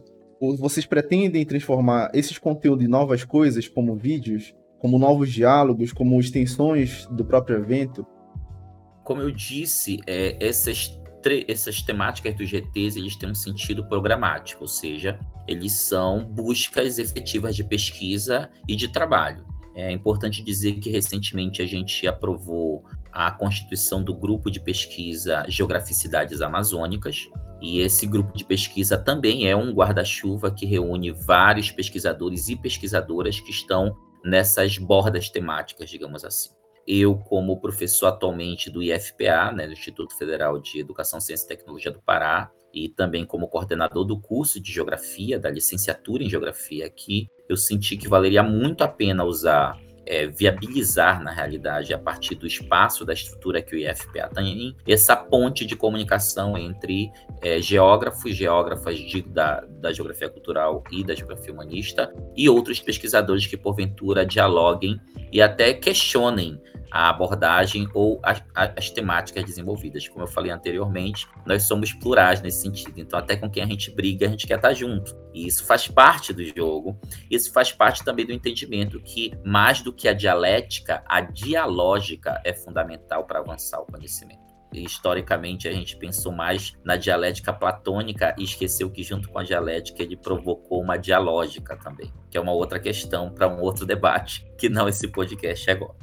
Vocês pretendem transformar esses conteúdos em novas coisas, como vídeos, como novos diálogos, como extensões do próprio evento? Como eu disse, é, essas, essas temáticas dos GTs eles têm um sentido programático, ou seja, eles são buscas efetivas de pesquisa e de trabalho. É importante dizer que recentemente a gente aprovou a constituição do grupo de pesquisa Geograficidades Amazônicas, e esse grupo de pesquisa também é um guarda-chuva que reúne vários pesquisadores e pesquisadoras que estão nessas bordas temáticas, digamos assim. Eu, como professor atualmente do IFPA, né, do Instituto Federal de Educação, Ciência e Tecnologia do Pará, e também como coordenador do curso de Geografia, da licenciatura em Geografia aqui, eu senti que valeria muito a pena usar, é, viabilizar, na realidade, a partir do espaço, da estrutura que o IFPA tem, essa ponte de comunicação entre é, geógrafos, geógrafas de, da, da geografia cultural e da geografia humanista, e outros pesquisadores que, porventura, dialoguem e até questionem a abordagem ou as, as, temáticas desenvolvidas. Como eu falei anteriormente, nós somos plurais nesse sentido. Então, até com quem a gente briga, a gente quer estar junto. E isso faz parte do jogo. Isso faz parte também do entendimento que, mais do que a dialética, a dialógica é fundamental para avançar o conhecimento historicamente a gente pensou mais na dialética platônica e esqueceu que junto com a dialética ele provocou uma dialógica também, que é uma outra questão para um outro debate, que não esse podcast agora.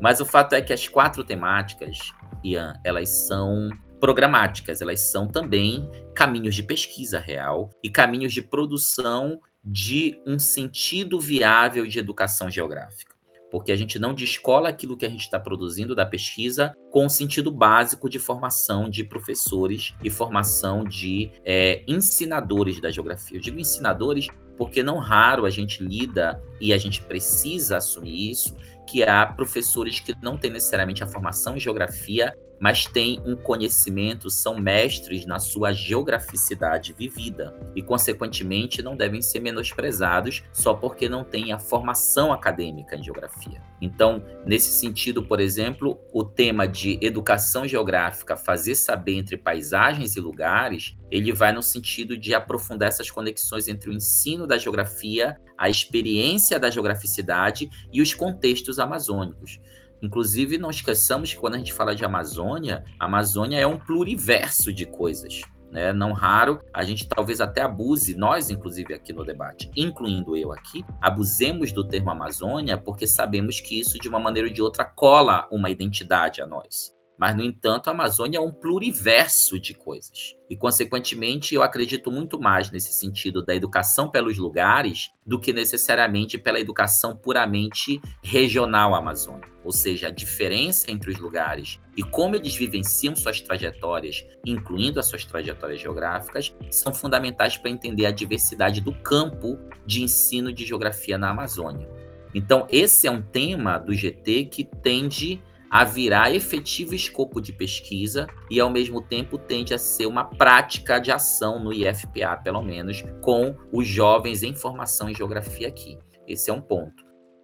Mas o fato é que as quatro temáticas, Ian, elas são programáticas, elas são também caminhos de pesquisa real e caminhos de produção de um sentido viável de educação geográfica porque a gente não descola aquilo que a gente está produzindo da pesquisa com o sentido básico de formação de professores e formação de é, ensinadores da geografia. Eu digo ensinadores porque não raro a gente lida e a gente precisa assumir isso, que há professores que não têm necessariamente a formação em geografia, mas têm um conhecimento, são mestres na sua geograficidade vivida e, consequentemente, não devem ser menosprezados só porque não têm a formação acadêmica em geografia. Então, nesse sentido, por exemplo, o tema de educação geográfica, fazer saber entre paisagens e lugares, ele vai no sentido de aprofundar essas conexões entre o ensino da geografia, a experiência da geograficidade e os contextos amazônicos. Inclusive, não esqueçamos que quando a gente fala de Amazônia, a Amazônia é um pluriverso de coisas. Né? Não raro, a gente talvez até abuse, nós, inclusive, aqui no debate, incluindo eu aqui, abusemos do termo Amazônia porque sabemos que isso, de uma maneira ou de outra, cola uma identidade a nós. Mas, no entanto, a Amazônia é um pluriverso de coisas. E, consequentemente, eu acredito muito mais nesse sentido da educação pelos lugares do que necessariamente pela educação puramente regional amazônica. Ou seja, a diferença entre os lugares e como eles vivenciam suas trajetórias, incluindo as suas trajetórias geográficas, são fundamentais para entender a diversidade do campo de ensino de geografia na Amazônia. Então, esse é um tema do GT que tende a virar efetivo escopo de pesquisa e, ao mesmo tempo, tende a ser uma prática de ação no IFPA, pelo menos, com os jovens em formação em geografia aqui. Esse é um ponto.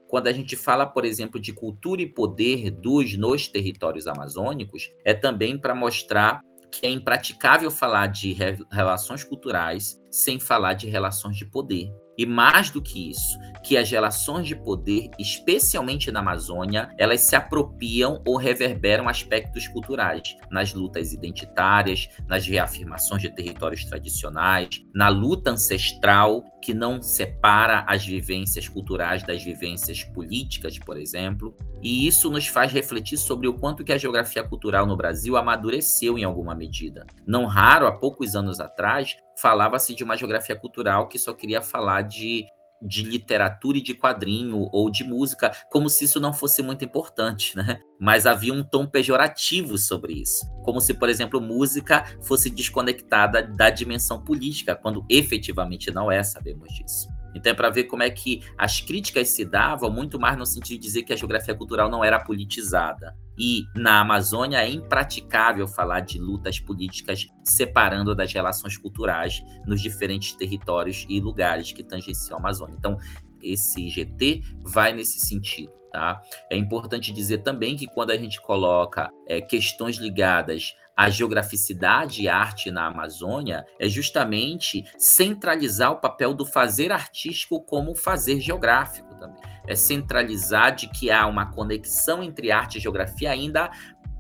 Quando a gente fala, por exemplo, de cultura e poder dos nos territórios amazônicos, é também para mostrar que é impraticável falar de relações culturais sem falar de relações de poder. E mais do que isso, que as relações de poder, especialmente na Amazônia, elas se apropriam ou reverberam aspectos culturais nas lutas identitárias, nas reafirmações de territórios tradicionais, na luta ancestral que não separa as vivências culturais das vivências políticas, por exemplo. E isso nos faz refletir sobre o quanto que a geografia cultural no Brasil amadureceu em alguma medida. Não raro, há poucos anos atrás, falava-se de uma geografia cultural que só queria falar de, de literatura e de quadrinho ou de música, como se isso não fosse muito importante, né? Mas havia um tom pejorativo sobre isso, como se, por exemplo, música fosse desconectada da dimensão política, quando efetivamente não é, sabemos disso. Então é para ver como é que as críticas se davam muito mais no sentido de dizer que a geografia cultural não era politizada. E na Amazônia é impraticável falar de lutas políticas separando das relações culturais nos diferentes territórios e lugares que tangenciam a Amazônia. Então, esse GT vai nesse sentido. Tá? É importante dizer também que quando a gente coloca é, questões ligadas a geograficidade e arte na Amazônia é justamente centralizar o papel do fazer artístico como fazer geográfico também. É centralizar de que há uma conexão entre arte e geografia ainda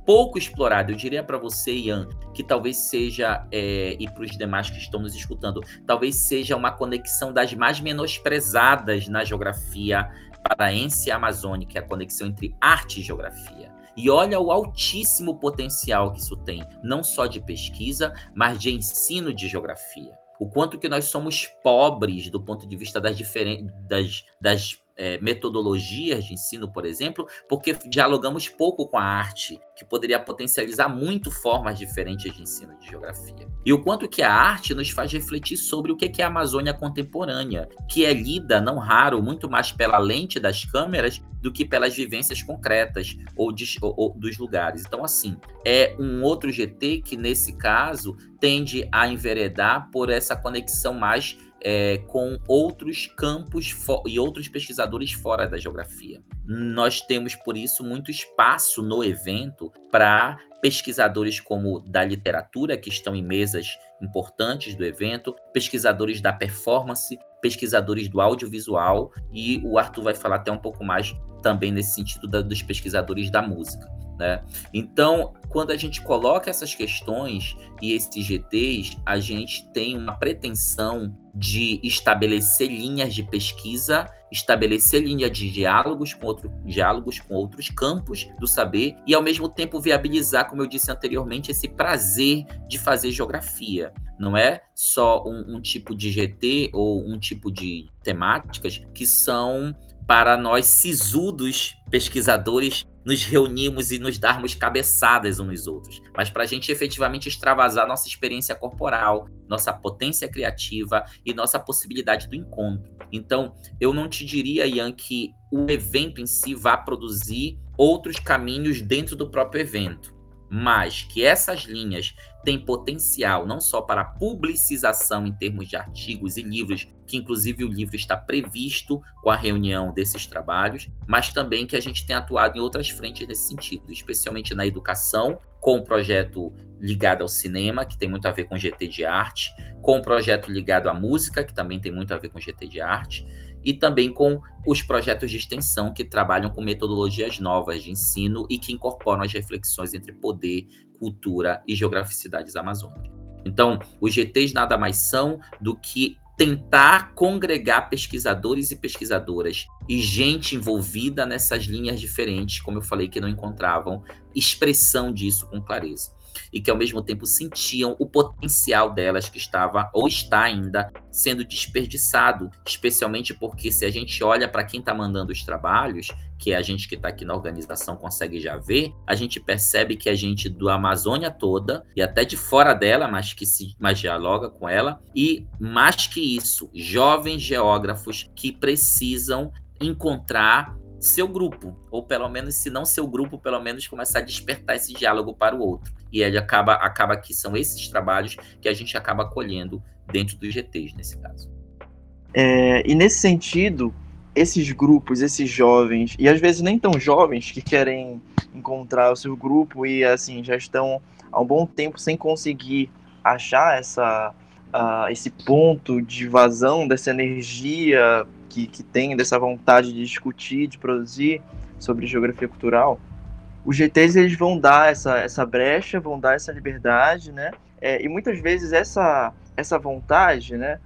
pouco explorada. Eu diria para você, Ian, que talvez seja, é, e para os demais que estão nos escutando, talvez seja uma conexão das mais menosprezadas na geografia paraense e amazônica, a conexão entre arte e geografia. E olha o altíssimo potencial que isso tem, não só de pesquisa, mas de ensino de geografia. O quanto que nós somos pobres do ponto de vista das, diferentes das, das é, metodologias de ensino, por exemplo, porque dialogamos pouco com a arte, que poderia potencializar muito formas diferentes de ensino de geografia. E o quanto que a arte nos faz refletir sobre o que é a Amazônia contemporânea, que é lida, não raro, muito mais pela lente das câmeras do que pelas vivências concretas ou, de, ou, ou dos lugares. Então, assim, é um outro GT que, nesse caso, tende a enveredar por essa conexão mais é, com outros campos e outros pesquisadores fora da geografia. Nós temos, por isso, muito espaço no evento para pesquisadores como da literatura, que estão em mesas importantes do evento, pesquisadores da performance, pesquisadores do audiovisual, e o Arthur vai falar até um pouco mais também nesse sentido da, dos pesquisadores da música. Né? Então, quando a gente coloca essas questões e esses GTs, a gente tem uma pretensão de estabelecer linhas de pesquisa, estabelecer linha de diálogos com, outro, diálogos com outros campos do saber e, ao mesmo tempo, viabilizar, como eu disse anteriormente, esse prazer de fazer geografia. Não é só um, um tipo de GT ou um tipo de temáticas que são para nós sisudos pesquisadores nos reunirmos e nos darmos cabeçadas uns nos outros, mas para a gente efetivamente extravasar nossa experiência corporal, nossa potência criativa e nossa possibilidade do encontro. Então, eu não te diria, Ian, que o evento em si vá produzir outros caminhos dentro do próprio evento mas que essas linhas têm potencial não só para publicização em termos de artigos e livros, que inclusive o livro está previsto com a reunião desses trabalhos, mas também que a gente tem atuado em outras frentes nesse sentido, especialmente na educação, com o projeto ligado ao cinema, que tem muito a ver com GT de arte, com o projeto ligado à música, que também tem muito a ver com GT de arte, e também com os projetos de extensão que trabalham com metodologias novas de ensino e que incorporam as reflexões entre poder, cultura e geograficidades amazônicas. Então, os GTs nada mais são do que tentar congregar pesquisadores e pesquisadoras e gente envolvida nessas linhas diferentes, como eu falei, que não encontravam expressão disso com clareza e que ao mesmo tempo sentiam o potencial delas que estava ou está ainda sendo desperdiçado, especialmente porque se a gente olha para quem está mandando os trabalhos, que é a gente que está aqui na organização consegue já ver, a gente percebe que a gente do Amazônia toda e até de fora dela, mas que se mas dialoga com ela e mais que isso, jovens geógrafos que precisam encontrar seu grupo, ou pelo menos, se não seu grupo, pelo menos começar a despertar esse diálogo para o outro. E ele acaba, acaba que são esses trabalhos que a gente acaba colhendo dentro dos GTs, nesse caso. É, e nesse sentido, esses grupos, esses jovens, e às vezes nem tão jovens, que querem encontrar o seu grupo e assim já estão há um bom tempo sem conseguir achar essa, uh, esse ponto de vazão dessa energia que, que tem dessa vontade de discutir, de produzir sobre geografia cultural, os GTs eles vão dar essa, essa brecha, vão dar essa liberdade, né? É, e muitas vezes essa, essa vontade, né?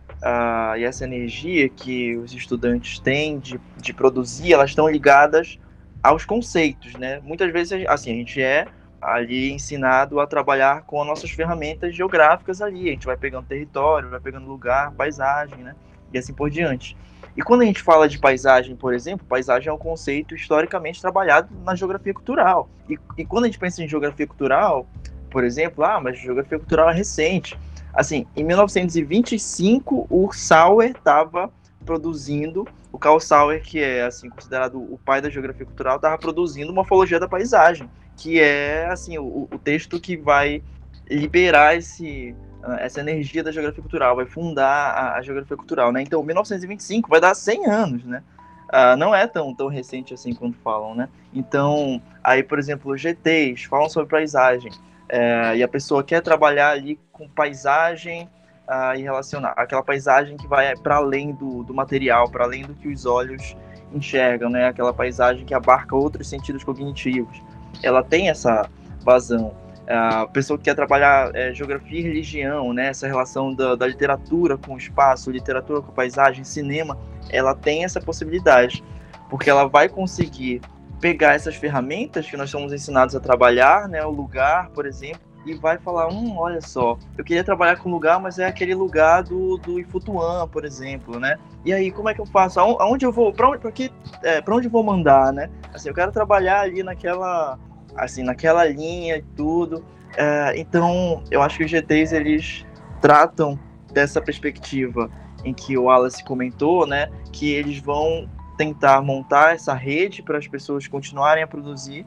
E essa energia que os estudantes têm de, de produzir, elas estão ligadas aos conceitos, né? Muitas vezes, assim, a gente é ali ensinado a trabalhar com as nossas ferramentas geográficas ali. A gente vai pegando território, vai pegando lugar, paisagem, né? E assim por diante. E quando a gente fala de paisagem, por exemplo, paisagem é um conceito historicamente trabalhado na geografia cultural. E, e quando a gente pensa em geografia cultural, por exemplo, ah, mas geografia cultural é recente. Assim, em 1925, o Sauer estava produzindo, o Carl Sauer, que é assim considerado o pai da geografia cultural, estava produzindo Morfologia da Paisagem, que é assim o, o texto que vai liberar esse essa energia da geografia cultural, vai fundar a, a, geografia cultural, né? Então, 1925 vai dar 100 anos, né? Uh, não é tão, tão recente assim quando falam, né? Então, aí, por exemplo, GTs falam sobre paisagem, é, e a pessoa quer trabalhar ali com paisagem uh, e relacionar aquela paisagem que vai para além do, do material, para além do que os olhos enxergam, né? Aquela paisagem que abarca outros sentidos cognitivos. Ela tem essa vazão a pessoa que quer trabalhar é, geografia e religião, né, essa relação da, da, literatura com o espaço, literatura com a paisagem, cinema, ela tem essa possibilidade, porque ela vai conseguir pegar essas ferramentas que nós somos ensinados a trabalhar, né, o lugar, por exemplo, e vai falar, hum, olha só, eu queria trabalhar com lugar, mas é aquele lugar do, do Ifutuan, por exemplo, né? E aí, como é que eu faço? Aonde eu vou? Para onde, é, onde eu vou mandar, né? Assim, eu quero trabalhar ali naquela assim, naquela linha e tudo. É, então, eu acho que os GTs, eles tratam dessa perspectiva em que o Wallace comentou, né, que eles vão tentar montar essa rede para as pessoas continuarem a produzir,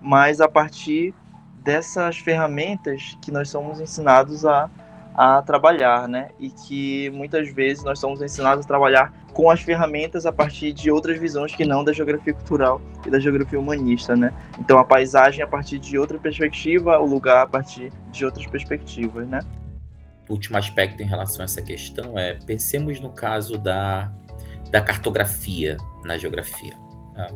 mas a partir dessas ferramentas que nós somos ensinados a, a trabalhar, né, e que muitas vezes nós somos ensinados a trabalhar com as ferramentas a partir de outras visões que não da geografia cultural e da geografia humanista, né? Então a paisagem a partir de outra perspectiva, o lugar a partir de outras perspectivas, né? O último aspecto em relação a essa questão é pensemos no caso da, da cartografia na geografia. Tá?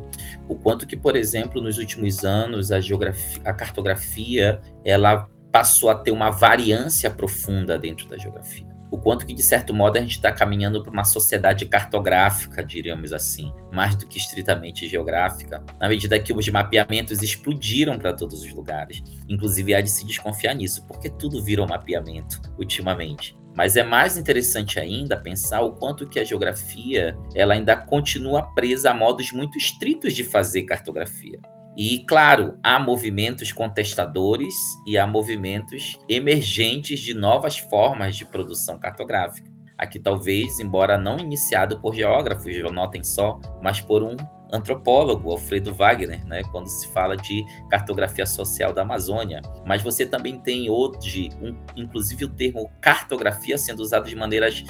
O quanto que, por exemplo, nos últimos anos a, geografia, a cartografia ela passou a ter uma variância profunda dentro da geografia o quanto que, de certo modo, a gente está caminhando para uma sociedade cartográfica, diríamos assim, mais do que estritamente geográfica, na medida que os mapeamentos explodiram para todos os lugares. Inclusive, há de se desconfiar nisso, porque tudo virou mapeamento ultimamente. Mas é mais interessante ainda pensar o quanto que a geografia ela ainda continua presa a modos muito estritos de fazer cartografia. E, claro, há movimentos contestadores e há movimentos emergentes de novas formas de produção cartográfica. Aqui, talvez, embora não iniciado por geógrafos, notem só, mas por um antropólogo, Alfredo Wagner, né, quando se fala de cartografia social da Amazônia. Mas você também tem hoje, um, inclusive, o termo cartografia sendo usado de maneiras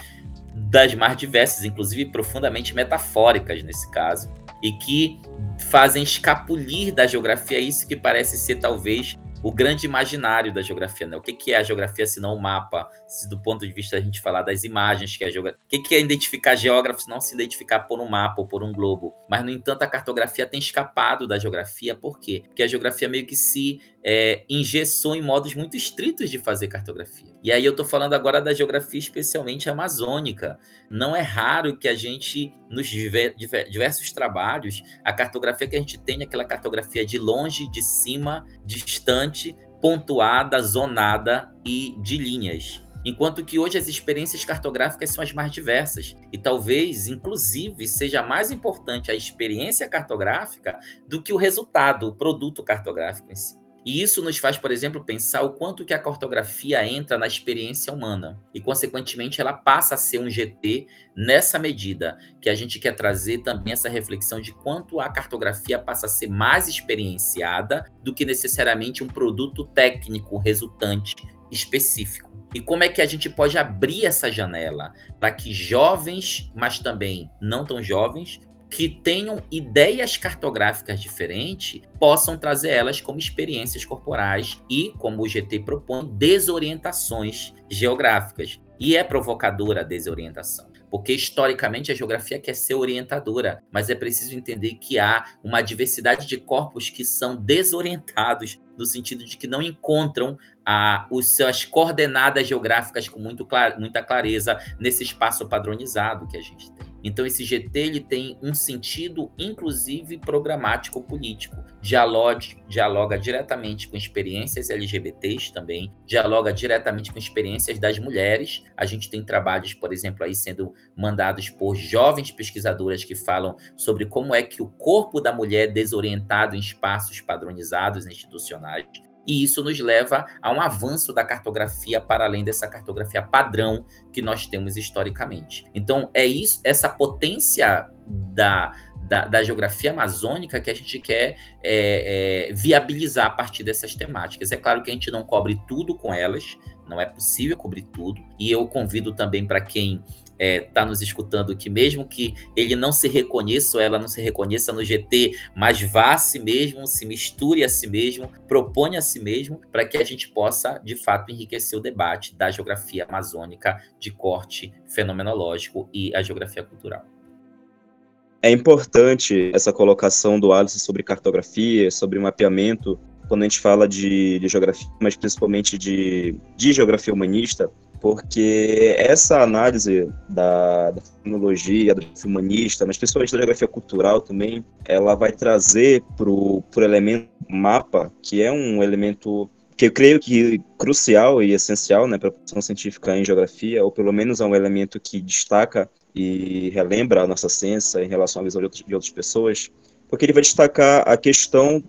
das mais diversas, inclusive profundamente metafóricas nesse caso, e que fazem escapulir da geografia isso que parece ser talvez o grande imaginário da geografia, né? O que, é a geografia se não o mapa? Se do ponto de vista a gente falar das imagens que é a geografia. O que, é identificar geógrafos, não se identificar por um mapa ou por um globo. Mas, no entanto, a cartografia tem escapado da geografia. Por quê? Porque a geografia meio que se é, engessou em modos muito estritos de fazer cartografia. E aí eu estou falando agora da geografia especialmente amazônica. Não é raro que a gente, nos diversos trabalhos, a cartografia que a gente tem é aquela cartografia de longe, de cima, distante, pontuada, zonada e de linhas. Enquanto que hoje as experiências cartográficas são as mais diversas. E talvez, inclusive, seja mais importante a experiência cartográfica do que o resultado, o produto cartográfico em si. E isso nos faz, por exemplo, pensar o quanto que a cartografia entra na experiência humana e, consequentemente, ela passa a ser um GT nessa medida que a gente quer trazer também essa reflexão de quanto a cartografia passa a ser mais experienciada do que necessariamente um produto técnico resultante específico. E como é que a gente pode abrir essa janela para que jovens, mas também não tão jovens, que tenham ideias cartográficas diferentes possam trazer elas como experiências corporais e, como o GT propõe, desorientações geográficas. E é provocadora a desorientação. Porque historicamente a geografia quer ser orientadora, mas é preciso entender que há uma diversidade de corpos que são desorientados no sentido de que não encontram a, os suas coordenadas geográficas com muito clar, muita clareza nesse espaço padronizado que a gente tem. Então esse GT ele tem um sentido inclusive programático político. Dialoga, dialoga diretamente com experiências LGBTs também, dialoga diretamente com experiências das mulheres. A gente tem trabalhos, por exemplo, aí sendo mandados por jovens pesquisadoras que falam sobre como é que o corpo da mulher é desorientado em espaços padronizados institucionais e isso nos leva a um avanço da cartografia para além dessa cartografia padrão que nós temos historicamente. Então, é isso, essa potência da, da, da geografia amazônica que a gente quer é, é, viabilizar a partir dessas temáticas. É claro que a gente não cobre tudo com elas, não é possível cobrir tudo, e eu convido também para quem está é, tá nos escutando que mesmo que ele não se reconheça ou ela não se reconheça no GT, mas vá a si mesmo, se misture a si mesmo, propõe a si mesmo, para que a gente possa, de fato, enriquecer o debate da geografia amazônica de corte fenomenológico e a geografia cultural. É importante essa colocação do Alice sobre cartografia, sobre mapeamento, quando a gente fala de, de geografia, mas principalmente de, de geografia humanista, porque essa análise da, da tecnologia, da humanista, mas principalmente da geografia cultural também, ela vai trazer para o elemento mapa, que é um elemento que eu creio que crucial e essencial né, para a produção científica em geografia, ou pelo menos é um elemento que destaca e relembra a nossa ciência em relação à visão de, outros, de outras pessoas, porque ele vai destacar a questão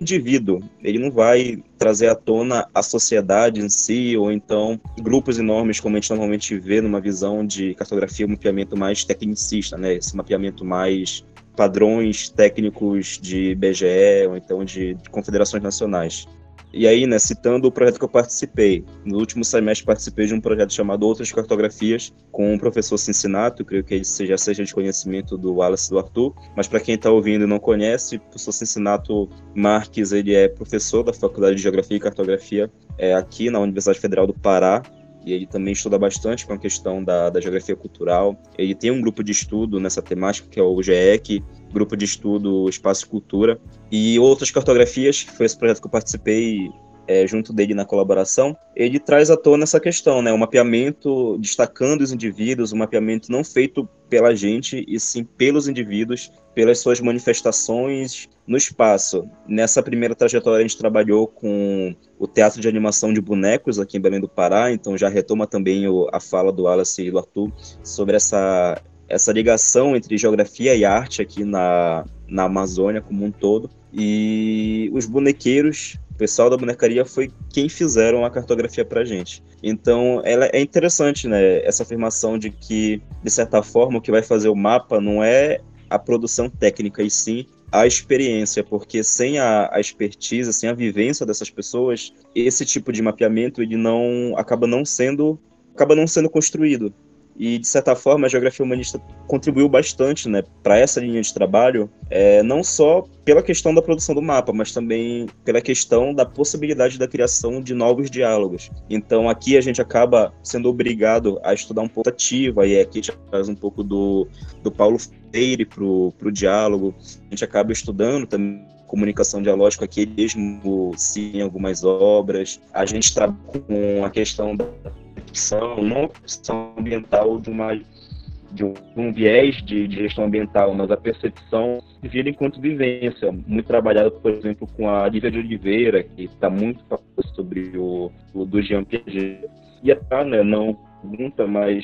indivíduo, ele não vai trazer à tona a sociedade em si, ou então grupos enormes, como a gente normalmente vê numa visão de cartografia, um mapeamento mais tecnicista, né? esse mapeamento mais padrões técnicos de BGE, ou então de, de confederações nacionais. E aí, né, citando o projeto que eu participei, no último semestre participei de um projeto chamado Outras Cartografias, com o professor Cincinato, creio que ele seja, seja de conhecimento do Wallace do Arthur, mas para quem está ouvindo e não conhece, o professor Cincinato Marques, ele é professor da Faculdade de Geografia e Cartografia é, aqui na Universidade Federal do Pará, e ele também estuda bastante com a questão da, da geografia cultural. Ele tem um grupo de estudo nessa temática, que é o GEC, grupo de estudo Espaço e Cultura, e outras cartografias, que foi esse projeto que eu participei é, junto dele na colaboração, ele traz à tona essa questão, né? O mapeamento destacando os indivíduos, o mapeamento não feito pela gente, e sim pelos indivíduos, pelas suas manifestações no espaço. Nessa primeira trajetória, a gente trabalhou com o Teatro de Animação de Bonecos aqui em Belém do Pará, então já retoma também o, a fala do Wallace e do Arthur sobre essa, essa ligação entre geografia e arte aqui na, na Amazônia como um todo. e os bonequeiros, o pessoal da bonecaria foi quem fizeram a cartografia para gente. Então, ela é interessante, né, essa afirmação de que, de certa forma, o que vai fazer o mapa não é a produção técnica, e sim a experiência, porque sem a, a expertise, sem a vivência dessas pessoas, esse tipo de mapeamento ele não acaba não sendo acaba não sendo construído. E, de certa forma, a geografia humanista contribuiu bastante né, para essa linha de trabalho, é, não só pela questão da produção do mapa, mas também pela questão da possibilidade da criação de novos diálogos. Então, aqui a gente acaba sendo obrigado a estudar um pouco ativa, e aqui a gente faz um pouco do, do Paulo Freire para o diálogo, a gente acaba estudando também comunicação dialógica aqui mesmo, sim, em algumas obras. A gente trabalha com a questão da percepção, não a percepção ambiental de uma de um viés de, de, gestão ambiental, mas a percepção de vida enquanto vivência, muito trabalhado, por exemplo, com a Lívia de Oliveira, que está muito falando sobre o, o do Jean Piaget. E até, né, não pergunta, mas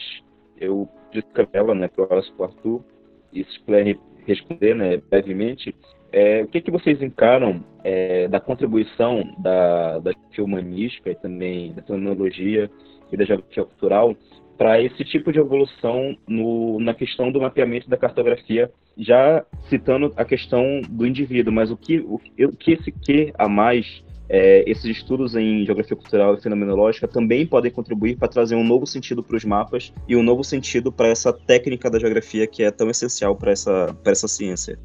eu disse para ela, né, para o Arthur, e se puder responder, né, brevemente, é, o que, que vocês encaram é, da contribuição da, da humanística e também da tecnologia e da geografia cultural para esse tipo de evolução no, na questão do mapeamento da cartografia, já citando a questão do indivíduo, mas o que, o, o que esse que a mais é, esses estudos em geografia cultural e fenomenológica também podem contribuir para trazer um novo sentido para os mapas e um novo sentido para essa técnica da geografia que é tão essencial para essa, essa ciência.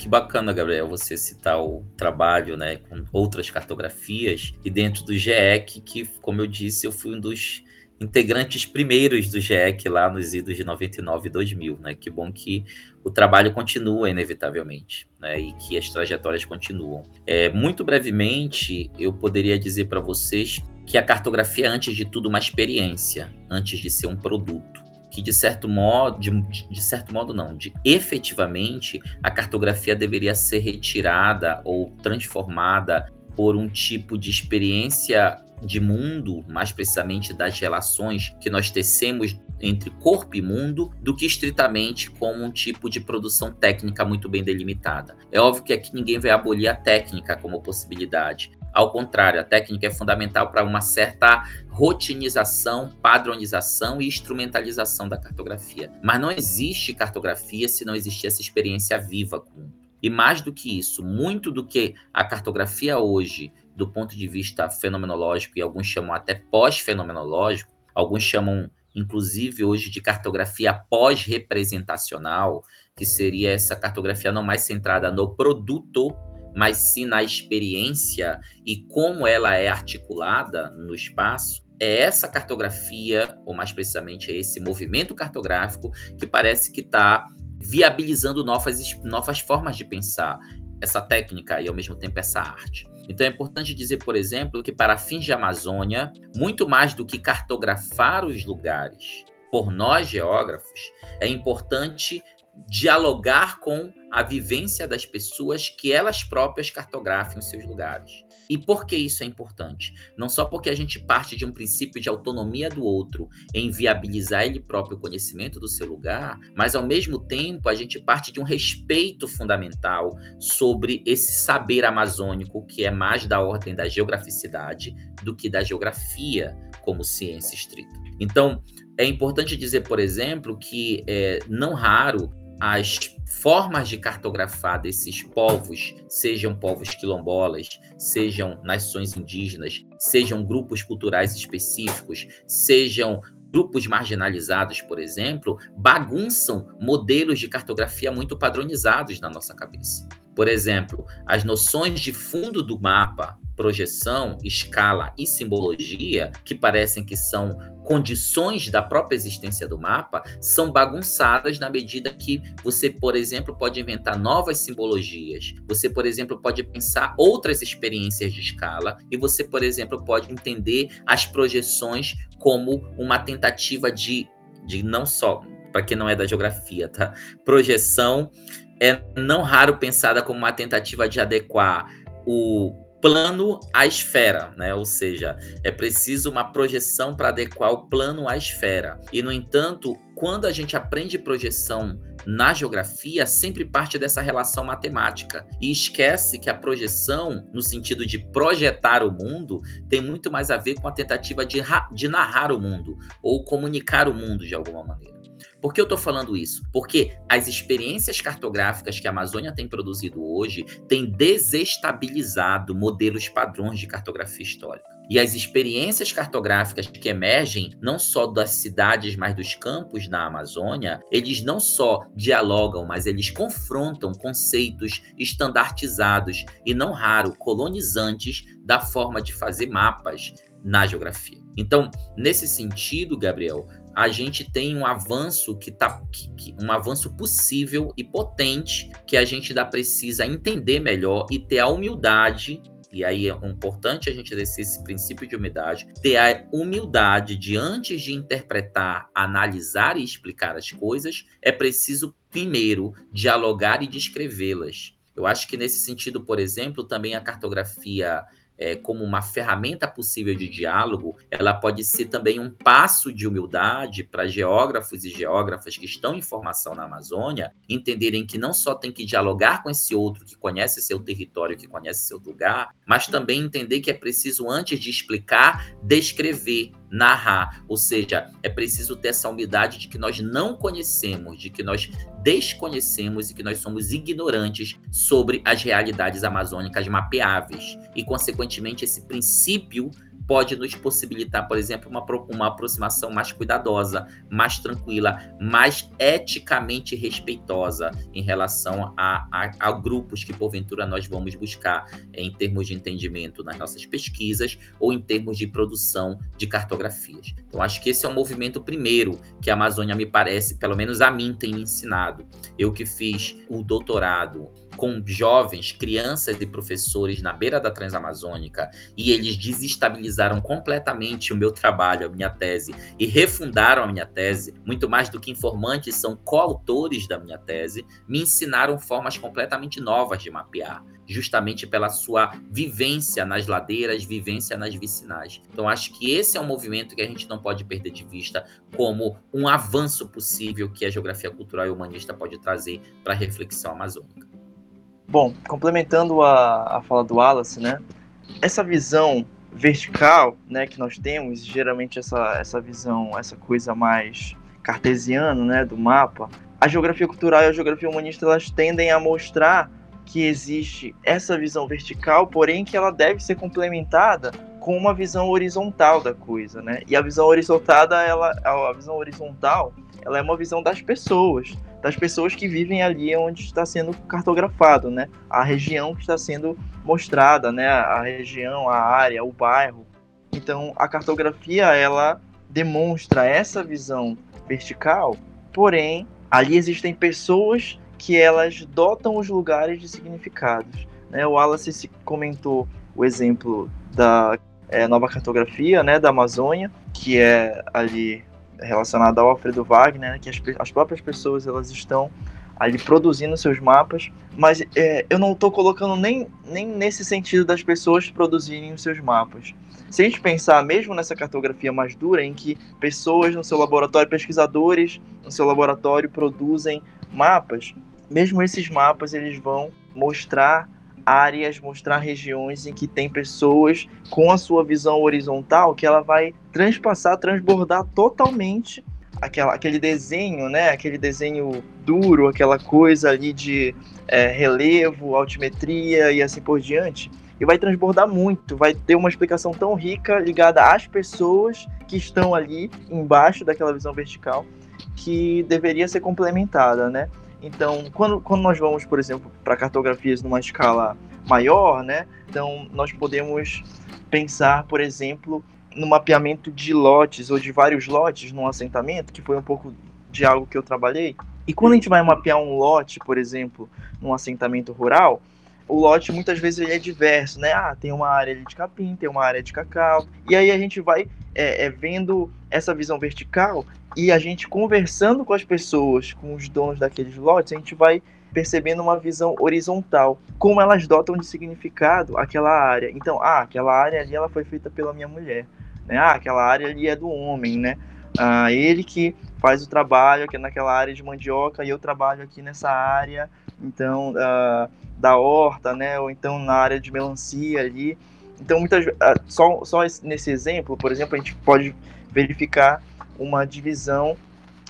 Que bacana, Gabriel, você citar o trabalho né, com outras cartografias e dentro do GEC, que, como eu disse, eu fui um dos integrantes primeiros do GEC lá nos idos de 99 e 2000, né? Que bom que o trabalho continua inevitavelmente, né? E que as trajetórias continuam. É, muito brevemente, eu poderia dizer para vocês que a cartografia é, antes de tudo, uma experiência, antes de ser um produto que de certo modo, de, de, certo modo não, de efetivamente a cartografia deveria ser retirada ou transformada por um tipo de experiência de mundo, mais precisamente das relações que nós tecemos entre corpo e mundo, do que estritamente como um tipo de produção técnica muito bem delimitada. É óbvio que aqui ninguém vai abolir a técnica como possibilidade, ao contrário, a técnica é fundamental para uma certa rotinização, padronização e instrumentalização da cartografia. Mas não existe cartografia se não existir essa experiência viva com. E mais do que isso, muito do que a cartografia hoje, do ponto de vista fenomenológico, e alguns chamam até pós-fenomenológico, alguns chamam inclusive hoje de cartografia pós-representacional, que seria essa cartografia não mais centrada no produto mas sim na experiência e como ela é articulada no espaço, é essa cartografia, ou mais precisamente é esse movimento cartográfico, que parece que está viabilizando novas, novas formas de pensar essa técnica e ao mesmo tempo essa arte. Então é importante dizer, por exemplo, que para fins de Amazônia, muito mais do que cartografar os lugares por nós geógrafos, é importante dialogar com a vivência das pessoas que elas próprias cartografem os seus lugares. E por que isso é importante? Não só porque a gente parte de um princípio de autonomia do outro em viabilizar ele próprio o conhecimento do seu lugar, mas ao mesmo tempo a gente parte de um respeito fundamental sobre esse saber amazônico que é mais da ordem da geograficidade do que da geografia como ciência estrita. Então, é importante dizer, por exemplo, que é não raro as formas de cartografar desses povos, sejam povos quilombolas, sejam nações indígenas, sejam grupos culturais específicos, sejam grupos marginalizados, por exemplo, bagunçam modelos de cartografia muito padronizados na nossa cabeça. Por exemplo, as noções de fundo do mapa, projeção, escala e simbologia, que parecem que são condições da própria existência do mapa, são bagunçadas na medida que você, por exemplo, pode inventar novas simbologias. Você, por exemplo, pode pensar outras experiências de escala e você, por exemplo, pode entender as projeções como uma tentativa de, de não só para quem não é da geografia, tá? Projeção é não raro pensada como uma tentativa de adequar o plano à esfera, né? Ou seja, é preciso uma projeção para adequar o plano à esfera. E, no entanto, quando a gente aprende projeção na geografia, sempre parte dessa relação matemática e esquece que a projeção, no sentido de projetar o mundo, tem muito mais a ver com a tentativa de, de narrar o mundo ou comunicar o mundo de alguma maneira. Por que eu estou falando isso? Porque as experiências cartográficas que a Amazônia tem produzido hoje têm desestabilizado modelos padrões de cartografia histórica. E as experiências cartográficas que emergem, não só das cidades, mas dos campos na Amazônia, eles não só dialogam, mas eles confrontam conceitos estandartizados e, não raro, colonizantes da forma de fazer mapas na geografia. Então, nesse sentido, Gabriel, a gente tem um avanço que tá que, que, um avanço possível e potente que a gente ainda precisa entender melhor e ter a humildade e aí é importante a gente descer esse princípio de humildade, ter a humildade de antes de interpretar, analisar e explicar as coisas, é preciso primeiro dialogar e descrevê-las. Eu acho que nesse sentido, por exemplo, também a cartografia é, como uma ferramenta possível de diálogo, ela pode ser também um passo de humildade para geógrafos e geógrafas que estão em formação na Amazônia entenderem que não só tem que dialogar com esse outro que conhece seu território, que conhece seu lugar, mas também entender que é preciso, antes de explicar, descrever, narrar. Ou seja, é preciso ter essa humildade de que nós não conhecemos, de que nós desconhecemos e que nós somos ignorantes sobre as realidades amazônicas mapeáveis. E, consequentemente, esse princípio pode nos possibilitar, por exemplo, uma, uma aproximação mais cuidadosa, mais tranquila, mais eticamente respeitosa em relação a, a, a grupos que, porventura, nós vamos buscar em termos de entendimento nas nossas pesquisas ou em termos de produção de cartografias. Então, acho que esse é o movimento primeiro que a Amazônia me parece, pelo menos a mim, tem me ensinado. Eu que fiz o doutorado com jovens, crianças e professores na beira da Transamazônica e eles desestabilizaram completamente o meu trabalho, a minha tese e refundaram a minha tese, muito mais do que informantes, são coautores da minha tese, me ensinaram formas completamente novas de mapear, justamente pela sua vivência nas ladeiras, vivência nas vicinais. Então acho que esse é um movimento que a gente não pode perder de vista como um avanço possível que a geografia cultural e humanista pode trazer para a reflexão amazônica. Bom, complementando a, a fala do Wallace, né? Essa visão vertical, né, que nós temos, geralmente essa, essa visão, essa coisa mais cartesiana, né, do mapa, a geografia cultural e a geografia humanista elas tendem a mostrar que existe essa visão vertical, porém que ela deve ser complementada com uma visão horizontal da coisa, né? E a visão horizontal, ela, a visão horizontal, ela é uma visão das pessoas, das pessoas que vivem ali onde está sendo cartografado, né? A região que está sendo mostrada, né? A região, a área, o bairro. Então, a cartografia ela demonstra essa visão vertical, porém, ali existem pessoas que elas dotam os lugares de significados. Né? O Wallace comentou o exemplo da é, nova cartografia né, da Amazônia, que é ali relacionada ao Alfredo Wagner, né, que as, as próprias pessoas elas estão ali produzindo seus mapas, mas é, eu não estou colocando nem, nem nesse sentido das pessoas produzirem os seus mapas. Se a gente pensar mesmo nessa cartografia mais dura, em que pessoas no seu laboratório, pesquisadores no seu laboratório produzem mapas, mesmo esses mapas eles vão mostrar áreas, mostrar regiões em que tem pessoas com a sua visão horizontal que ela vai transpassar, transbordar totalmente aquela, aquele desenho, né? Aquele desenho duro, aquela coisa ali de é, relevo, altimetria e assim por diante. E vai transbordar muito, vai ter uma explicação tão rica ligada às pessoas que estão ali embaixo daquela visão vertical que deveria ser complementada, né? Então, quando, quando nós vamos, por exemplo, para cartografias numa escala maior, né? Então, nós podemos pensar, por exemplo, no mapeamento de lotes ou de vários lotes num assentamento, que foi um pouco de algo que eu trabalhei. E quando a gente vai mapear um lote, por exemplo, num assentamento rural, o lote muitas vezes ele é diverso, né? Ah, tem uma área de capim, tem uma área de cacau. E aí a gente vai é, é, vendo essa visão vertical e a gente conversando com as pessoas, com os donos daqueles lotes, a gente vai percebendo uma visão horizontal, como elas dotam de significado aquela área. Então, ah, aquela área ali ela foi feita pela minha mulher, né? Ah, aquela área ali é do homem, né? Ah, ele que faz o trabalho aqui naquela área de mandioca e eu trabalho aqui nessa área, então ah, da horta, né? Ou então na área de melancia ali. Então, muitas ah, só só nesse exemplo, por exemplo, a gente pode verificar uma divisão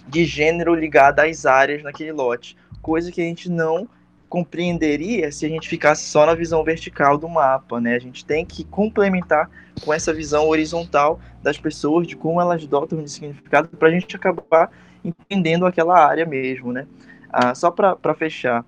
de gênero ligada às áreas naquele lote, coisa que a gente não compreenderia se a gente ficasse só na visão vertical do mapa, né? A gente tem que complementar com essa visão horizontal das pessoas, de como elas dotam de significado, para a gente acabar entendendo aquela área mesmo, né? Ah, só para fechar,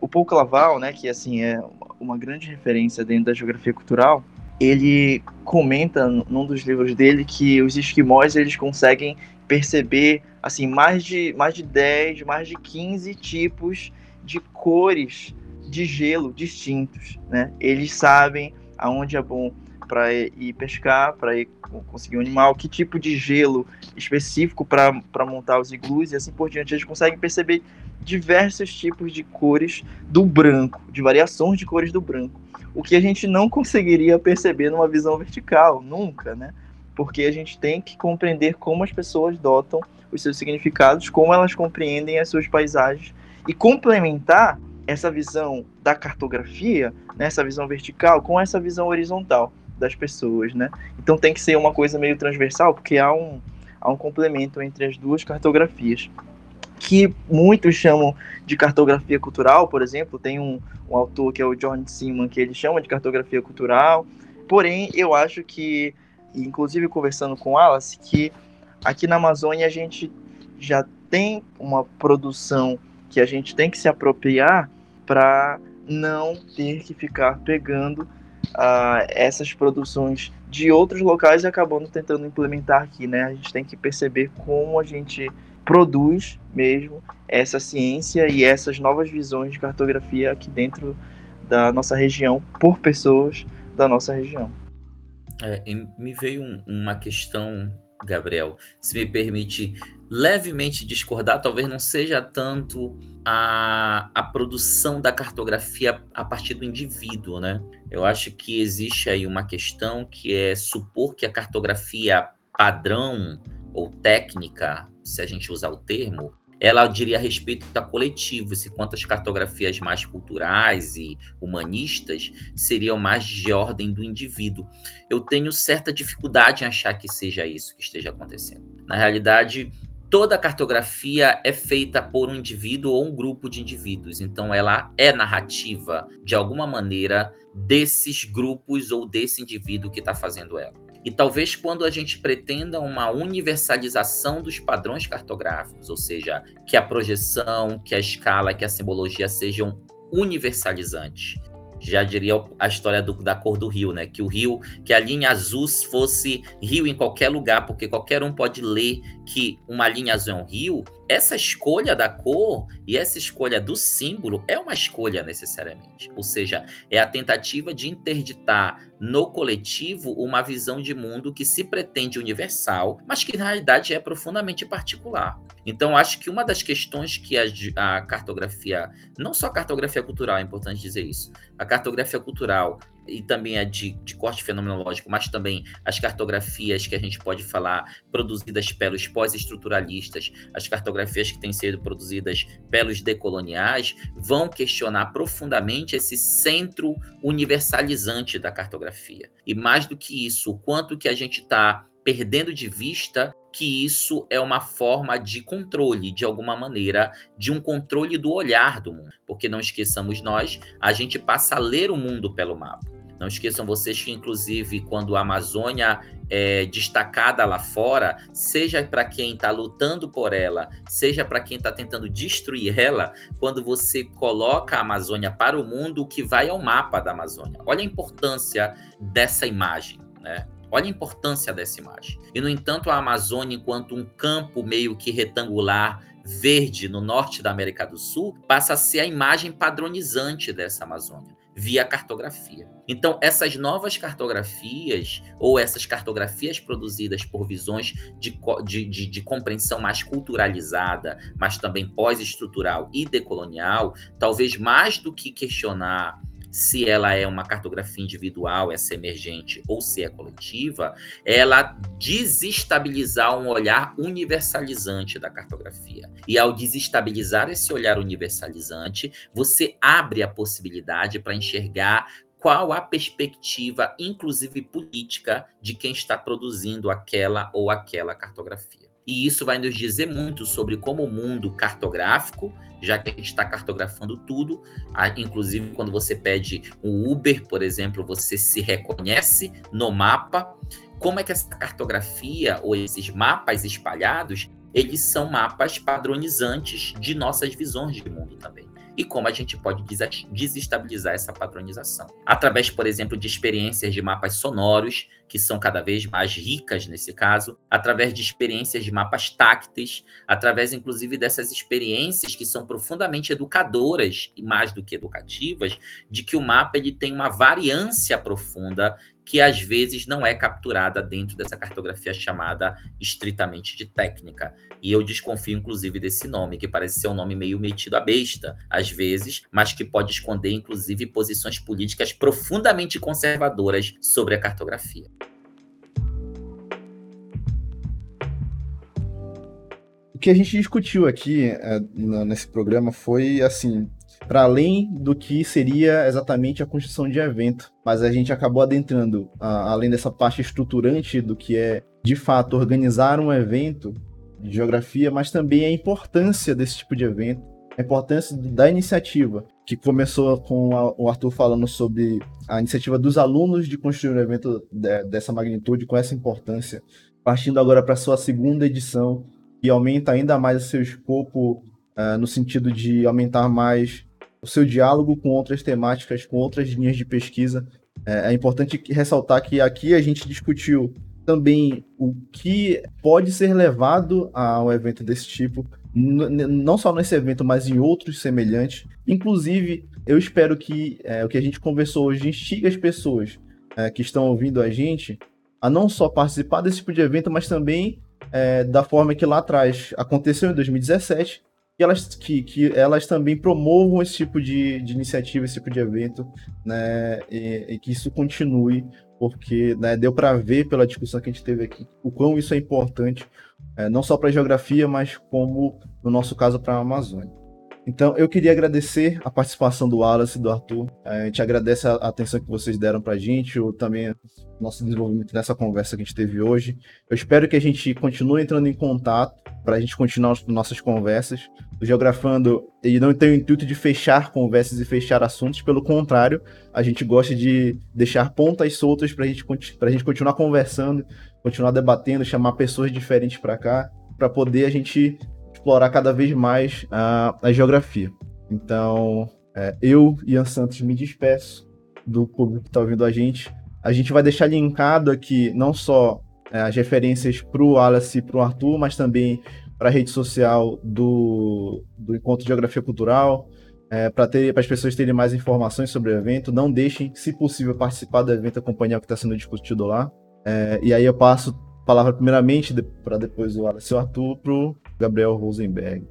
o Paul Claval, né, que assim é uma grande referência dentro da geografia cultural, ele comenta num dos livros dele que os esquimós eles conseguem perceber assim mais de mais de 10, mais de 15 tipos de cores de gelo distintos, né? Eles sabem aonde é bom para ir pescar, para ir conseguir um animal, que tipo de gelo específico para montar os iglus e assim por diante. Eles conseguem perceber diversos tipos de cores do branco, de variações de cores do branco. O que a gente não conseguiria perceber numa visão vertical, nunca, né? Porque a gente tem que compreender como as pessoas dotam os seus significados, como elas compreendem as suas paisagens e complementar essa visão da cartografia, né, essa visão vertical, com essa visão horizontal das pessoas, né? Então tem que ser uma coisa meio transversal, porque há um, há um complemento entre as duas cartografias que muitos chamam de cartografia cultural, por exemplo, tem um, um autor que é o John Simon que ele chama de cartografia cultural, porém eu acho que, inclusive conversando com Alice, que aqui na Amazônia a gente já tem uma produção que a gente tem que se apropriar para não ter que ficar pegando uh, essas produções de outros locais e acabando tentando implementar aqui, né? A gente tem que perceber como a gente produz mesmo essa ciência e essas novas visões de cartografia aqui dentro da nossa região por pessoas da nossa região. É, me veio um, uma questão, Gabriel, se me permite levemente discordar, talvez não seja tanto a, a produção da cartografia a partir do indivíduo, né? Eu acho que existe aí uma questão que é supor que a cartografia padrão ou técnica, se a gente usar o termo, ela diria a respeito da coletivo, se quantas cartografias mais culturais e humanistas seriam mais de ordem do indivíduo. Eu tenho certa dificuldade em achar que seja isso que esteja acontecendo. Na realidade, toda cartografia é feita por um indivíduo ou um grupo de indivíduos, então ela é narrativa de alguma maneira desses grupos ou desse indivíduo que está fazendo ela. E talvez quando a gente pretenda uma universalização dos padrões cartográficos, ou seja, que a projeção, que a escala, que a simbologia sejam universalizantes. Já diria a história do, da cor do rio, né? Que o rio, que a linha azul fosse rio em qualquer lugar, porque qualquer um pode ler que uma linha é rio, essa escolha da cor e essa escolha do símbolo é uma escolha necessariamente. Ou seja, é a tentativa de interditar no coletivo uma visão de mundo que se pretende universal, mas que na realidade é profundamente particular. Então, acho que uma das questões que a, a cartografia, não só a cartografia cultural, é importante dizer isso, a cartografia cultural e também a de, de corte fenomenológico, mas também as cartografias que a gente pode falar produzidas pelos pós-estruturalistas, as cartografias que têm sido produzidas pelos decoloniais, vão questionar profundamente esse centro universalizante da cartografia. E mais do que isso, o quanto que a gente está perdendo de vista que isso é uma forma de controle, de alguma maneira, de um controle do olhar do mundo. Porque não esqueçamos nós, a gente passa a ler o mundo pelo mapa. Não esqueçam vocês que, inclusive, quando a Amazônia é destacada lá fora, seja para quem está lutando por ela, seja para quem está tentando destruir ela, quando você coloca a Amazônia para o mundo, o que vai ao mapa da Amazônia. Olha a importância dessa imagem, né? Olha a importância dessa imagem. E, no entanto, a Amazônia, enquanto um campo meio que retangular, verde no norte da América do Sul, passa a ser a imagem padronizante dessa Amazônia. Via cartografia. Então, essas novas cartografias, ou essas cartografias produzidas por visões de, de, de, de compreensão mais culturalizada, mas também pós-estrutural e decolonial, talvez mais do que questionar se ela é uma cartografia individual, essa emergente, ou se é coletiva, ela desestabilizar um olhar universalizante da cartografia. E ao desestabilizar esse olhar universalizante, você abre a possibilidade para enxergar qual a perspectiva, inclusive política, de quem está produzindo aquela ou aquela cartografia. E isso vai nos dizer muito sobre como o mundo cartográfico já que a gente está cartografando tudo, inclusive quando você pede um Uber, por exemplo, você se reconhece no mapa. Como é que essa cartografia ou esses mapas espalhados, eles são mapas padronizantes de nossas visões de mundo também e como a gente pode desestabilizar essa padronização. Através, por exemplo, de experiências de mapas sonoros, que são cada vez mais ricas nesse caso, através de experiências de mapas tácteis, através, inclusive, dessas experiências que são profundamente educadoras e mais do que educativas, de que o mapa ele tem uma variância profunda que às vezes não é capturada dentro dessa cartografia chamada estritamente de técnica. E eu desconfio, inclusive, desse nome, que parece ser um nome meio metido a besta, às vezes, mas que pode esconder, inclusive, posições políticas profundamente conservadoras sobre a cartografia. O que a gente discutiu aqui é, nesse programa foi assim para além do que seria exatamente a construção de evento. Mas a gente acabou adentrando, a, além dessa parte estruturante do que é, de fato, organizar um evento de geografia, mas também a importância desse tipo de evento, a importância da iniciativa, que começou com a, o Arthur falando sobre a iniciativa dos alunos de construir um evento de, dessa magnitude, com essa importância, partindo agora para sua segunda edição, que aumenta ainda mais o seu escopo uh, no sentido de aumentar mais o seu diálogo com outras temáticas, com outras linhas de pesquisa. É, é importante ressaltar que aqui a gente discutiu também o que pode ser levado a um evento desse tipo, não só nesse evento, mas em outros semelhantes. Inclusive, eu espero que é, o que a gente conversou hoje instigue as pessoas é, que estão ouvindo a gente a não só participar desse tipo de evento, mas também é, da forma que lá atrás aconteceu em 2017 que elas, que, que elas também promovam esse tipo de, de iniciativa, esse tipo de evento, né, e, e que isso continue, porque né, deu para ver pela discussão que a gente teve aqui o quão isso é importante, é, não só para a geografia, mas como, no nosso caso, para a Amazônia. Então, eu queria agradecer a participação do Wallace e do Arthur. A gente agradece a atenção que vocês deram para a gente, ou também o nosso desenvolvimento nessa conversa que a gente teve hoje. Eu espero que a gente continue entrando em contato para a gente continuar as nossas conversas. O Geografando ele não tem o intuito de fechar conversas e fechar assuntos, pelo contrário, a gente gosta de deixar pontas soltas para gente, a gente continuar conversando, continuar debatendo, chamar pessoas diferentes para cá, para poder a gente explorar cada vez mais a, a geografia. Então, é, eu, Ian Santos, me despeço do público que está ouvindo a gente. A gente vai deixar linkado aqui não só é, as referências para o Wallace e para o Arthur, mas também para a rede social do, do Encontro de Geografia Cultural, é, para as pessoas terem mais informações sobre o evento. Não deixem, se possível, participar do evento, acompanhar o que está sendo discutido lá. É, e aí eu passo a palavra primeiramente, para depois o Wallace e o Arthur, Gabriel Rosenberg.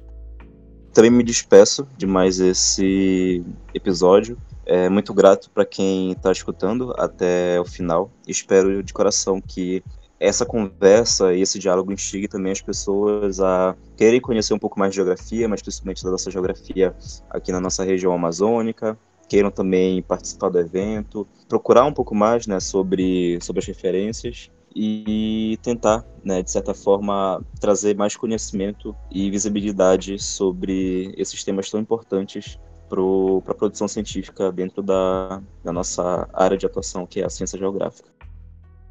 Também me despeço de mais esse episódio. É muito grato para quem está escutando até o final. Espero de coração que essa conversa e esse diálogo instigue também as pessoas a querem conhecer um pouco mais de geografia, mas principalmente da nossa geografia aqui na nossa região amazônica, queiram também participar do evento, procurar um pouco mais né, sobre, sobre as referências e tentar, né, de certa forma, trazer mais conhecimento e visibilidade sobre esses temas tão importantes para a produção científica dentro da, da nossa área de atuação, que é a ciência geográfica.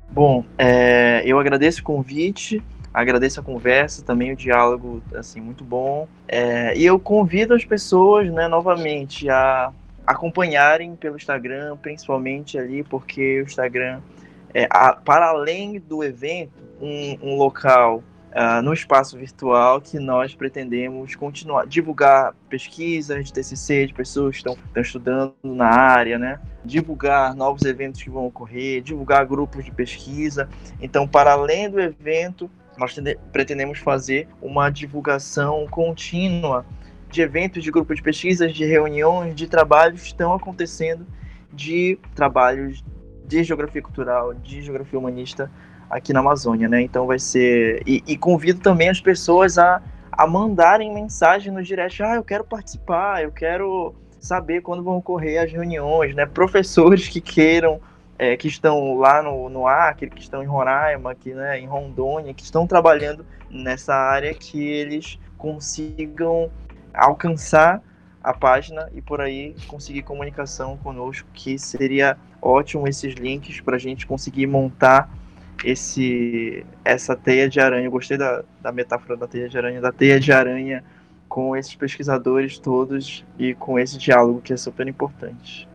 Bom, é, eu agradeço o convite, agradeço a conversa, também o diálogo, assim, muito bom. É, e eu convido as pessoas, né, novamente, a acompanharem pelo Instagram, principalmente ali, porque o Instagram é, a, para além do evento, um, um local uh, no espaço virtual que nós pretendemos continuar, divulgar pesquisas de TCC de pessoas que estão, estão estudando na área, né? divulgar novos eventos que vão ocorrer, divulgar grupos de pesquisa. Então, para além do evento, nós pretendemos fazer uma divulgação contínua de eventos de grupos de pesquisas, de reuniões, de trabalhos que estão acontecendo, de trabalhos de geografia cultural, de geografia humanista aqui na Amazônia, né? Então vai ser. E, e, convido também as pessoas a, a mandarem mensagem no direct. Ah, eu quero participar, eu quero saber quando vão ocorrer as reuniões, né? Professores que queiram, é, que estão lá no, no Acre, que estão em Roraima, aqui, né, em Rondônia, que estão trabalhando nessa área, que eles consigam alcançar a página e por aí conseguir comunicação conosco, que seria ótimo esses links para a gente conseguir montar esse essa teia de aranha. Eu gostei da, da metáfora da teia de aranha, da teia de aranha com esses pesquisadores todos e com esse diálogo que é super importante.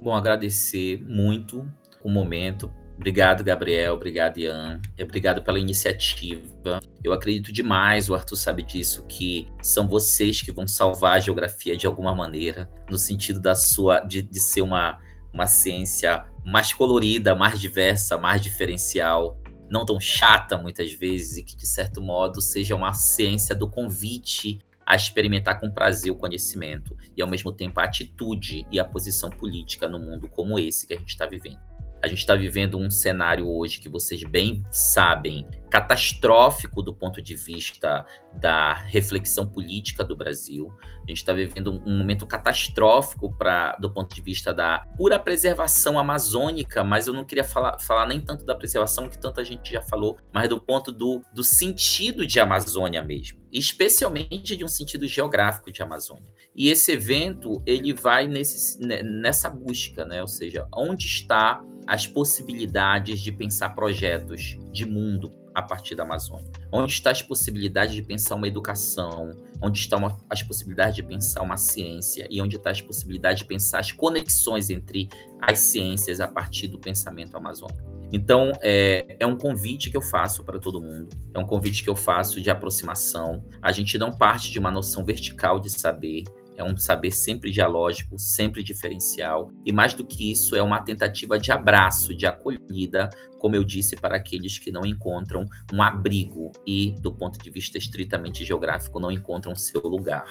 Bom, agradecer muito o momento. Obrigado, Gabriel. Obrigado, Ian. Obrigado pela iniciativa. Eu acredito demais, o Arthur sabe disso, que são vocês que vão salvar a geografia de alguma maneira, no sentido da sua de, de ser uma, uma ciência mais colorida, mais diversa, mais diferencial, não tão chata muitas vezes, e que, de certo modo, seja uma ciência do convite a experimentar com prazer o conhecimento e, ao mesmo tempo, a atitude e a posição política no mundo como esse que a gente está vivendo. A gente está vivendo um cenário hoje que vocês bem sabem, catastrófico do ponto de vista da reflexão política do Brasil. A gente está vivendo um momento catastrófico pra, do ponto de vista da pura preservação amazônica, mas eu não queria falar, falar nem tanto da preservação, que tanta gente já falou, mas do ponto do, do sentido de Amazônia mesmo, especialmente de um sentido geográfico de Amazônia. E esse evento ele vai nesse, nessa busca, né? ou seja, onde está as possibilidades de pensar projetos de mundo a partir da Amazônia? Onde estão as possibilidades de pensar uma educação? Onde estão as possibilidades de pensar uma ciência? E onde estão as possibilidades de pensar as conexões entre as ciências a partir do pensamento amazônico? Então, é, é um convite que eu faço para todo mundo, é um convite que eu faço de aproximação. A gente não parte de uma noção vertical de saber, é um saber sempre dialógico, sempre diferencial, e mais do que isso, é uma tentativa de abraço, de acolhida, como eu disse, para aqueles que não encontram um abrigo e, do ponto de vista estritamente geográfico, não encontram seu lugar.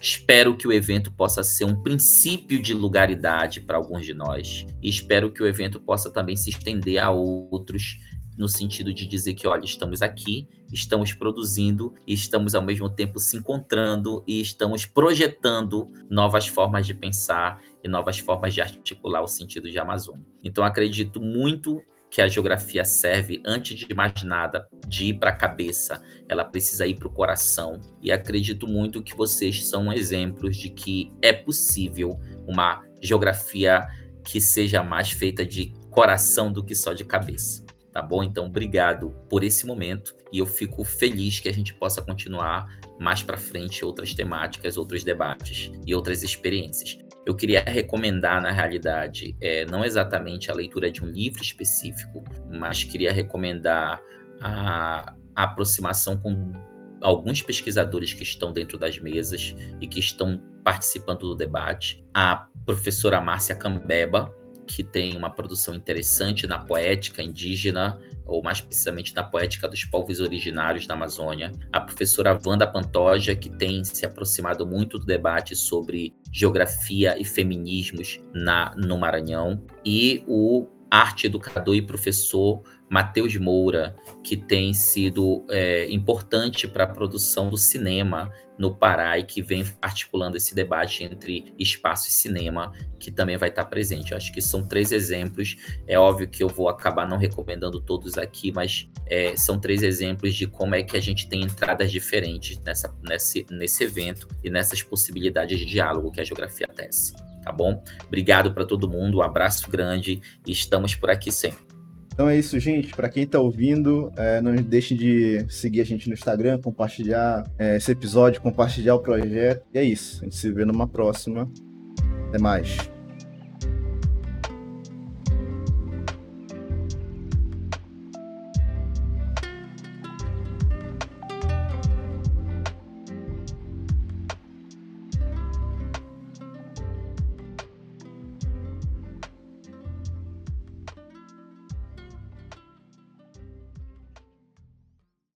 Espero que o evento possa ser um princípio de lugaridade para alguns de nós, e espero que o evento possa também se estender a outros no sentido de dizer que, olha, estamos aqui, estamos produzindo e estamos ao mesmo tempo se encontrando e estamos projetando novas formas de pensar e novas formas de articular o sentido de Amazônia. Então, acredito muito que a geografia serve, antes de mais nada, de ir para a cabeça, ela precisa ir para o coração. E acredito muito que vocês são exemplos de que é possível uma geografia que seja mais feita de coração do que só de cabeça tá bom? Então, obrigado por esse momento e eu fico feliz que a gente possa continuar mais para frente outras temáticas, outros debates e outras experiências. Eu queria recomendar, na realidade, é, não exatamente a leitura de um livro específico, mas queria recomendar a, a aproximação com alguns pesquisadores que estão dentro das mesas e que estão participando do debate. A professora Márcia Cambeba, que tem uma produção interessante na poética indígena, ou mais precisamente na poética dos povos originários da Amazônia. A professora Wanda Pantoja, que tem se aproximado muito do debate sobre geografia e feminismos na, no Maranhão. E o arte educador e professor Matheus Moura, que tem sido é, importante para a produção do cinema no Pará e que vem articulando esse debate entre espaço e cinema, que também vai estar presente. Eu acho que são três exemplos. É óbvio que eu vou acabar não recomendando todos aqui, mas é, são três exemplos de como é que a gente tem entradas diferentes nessa, nesse, nesse evento e nessas possibilidades de diálogo que a geografia tece. Tá bom? Obrigado para todo mundo, um abraço grande e estamos por aqui sempre. Então é isso, gente. Para quem está ouvindo, é, não deixe de seguir a gente no Instagram, compartilhar é, esse episódio, compartilhar o projeto. E é isso. A gente se vê numa próxima. Até mais.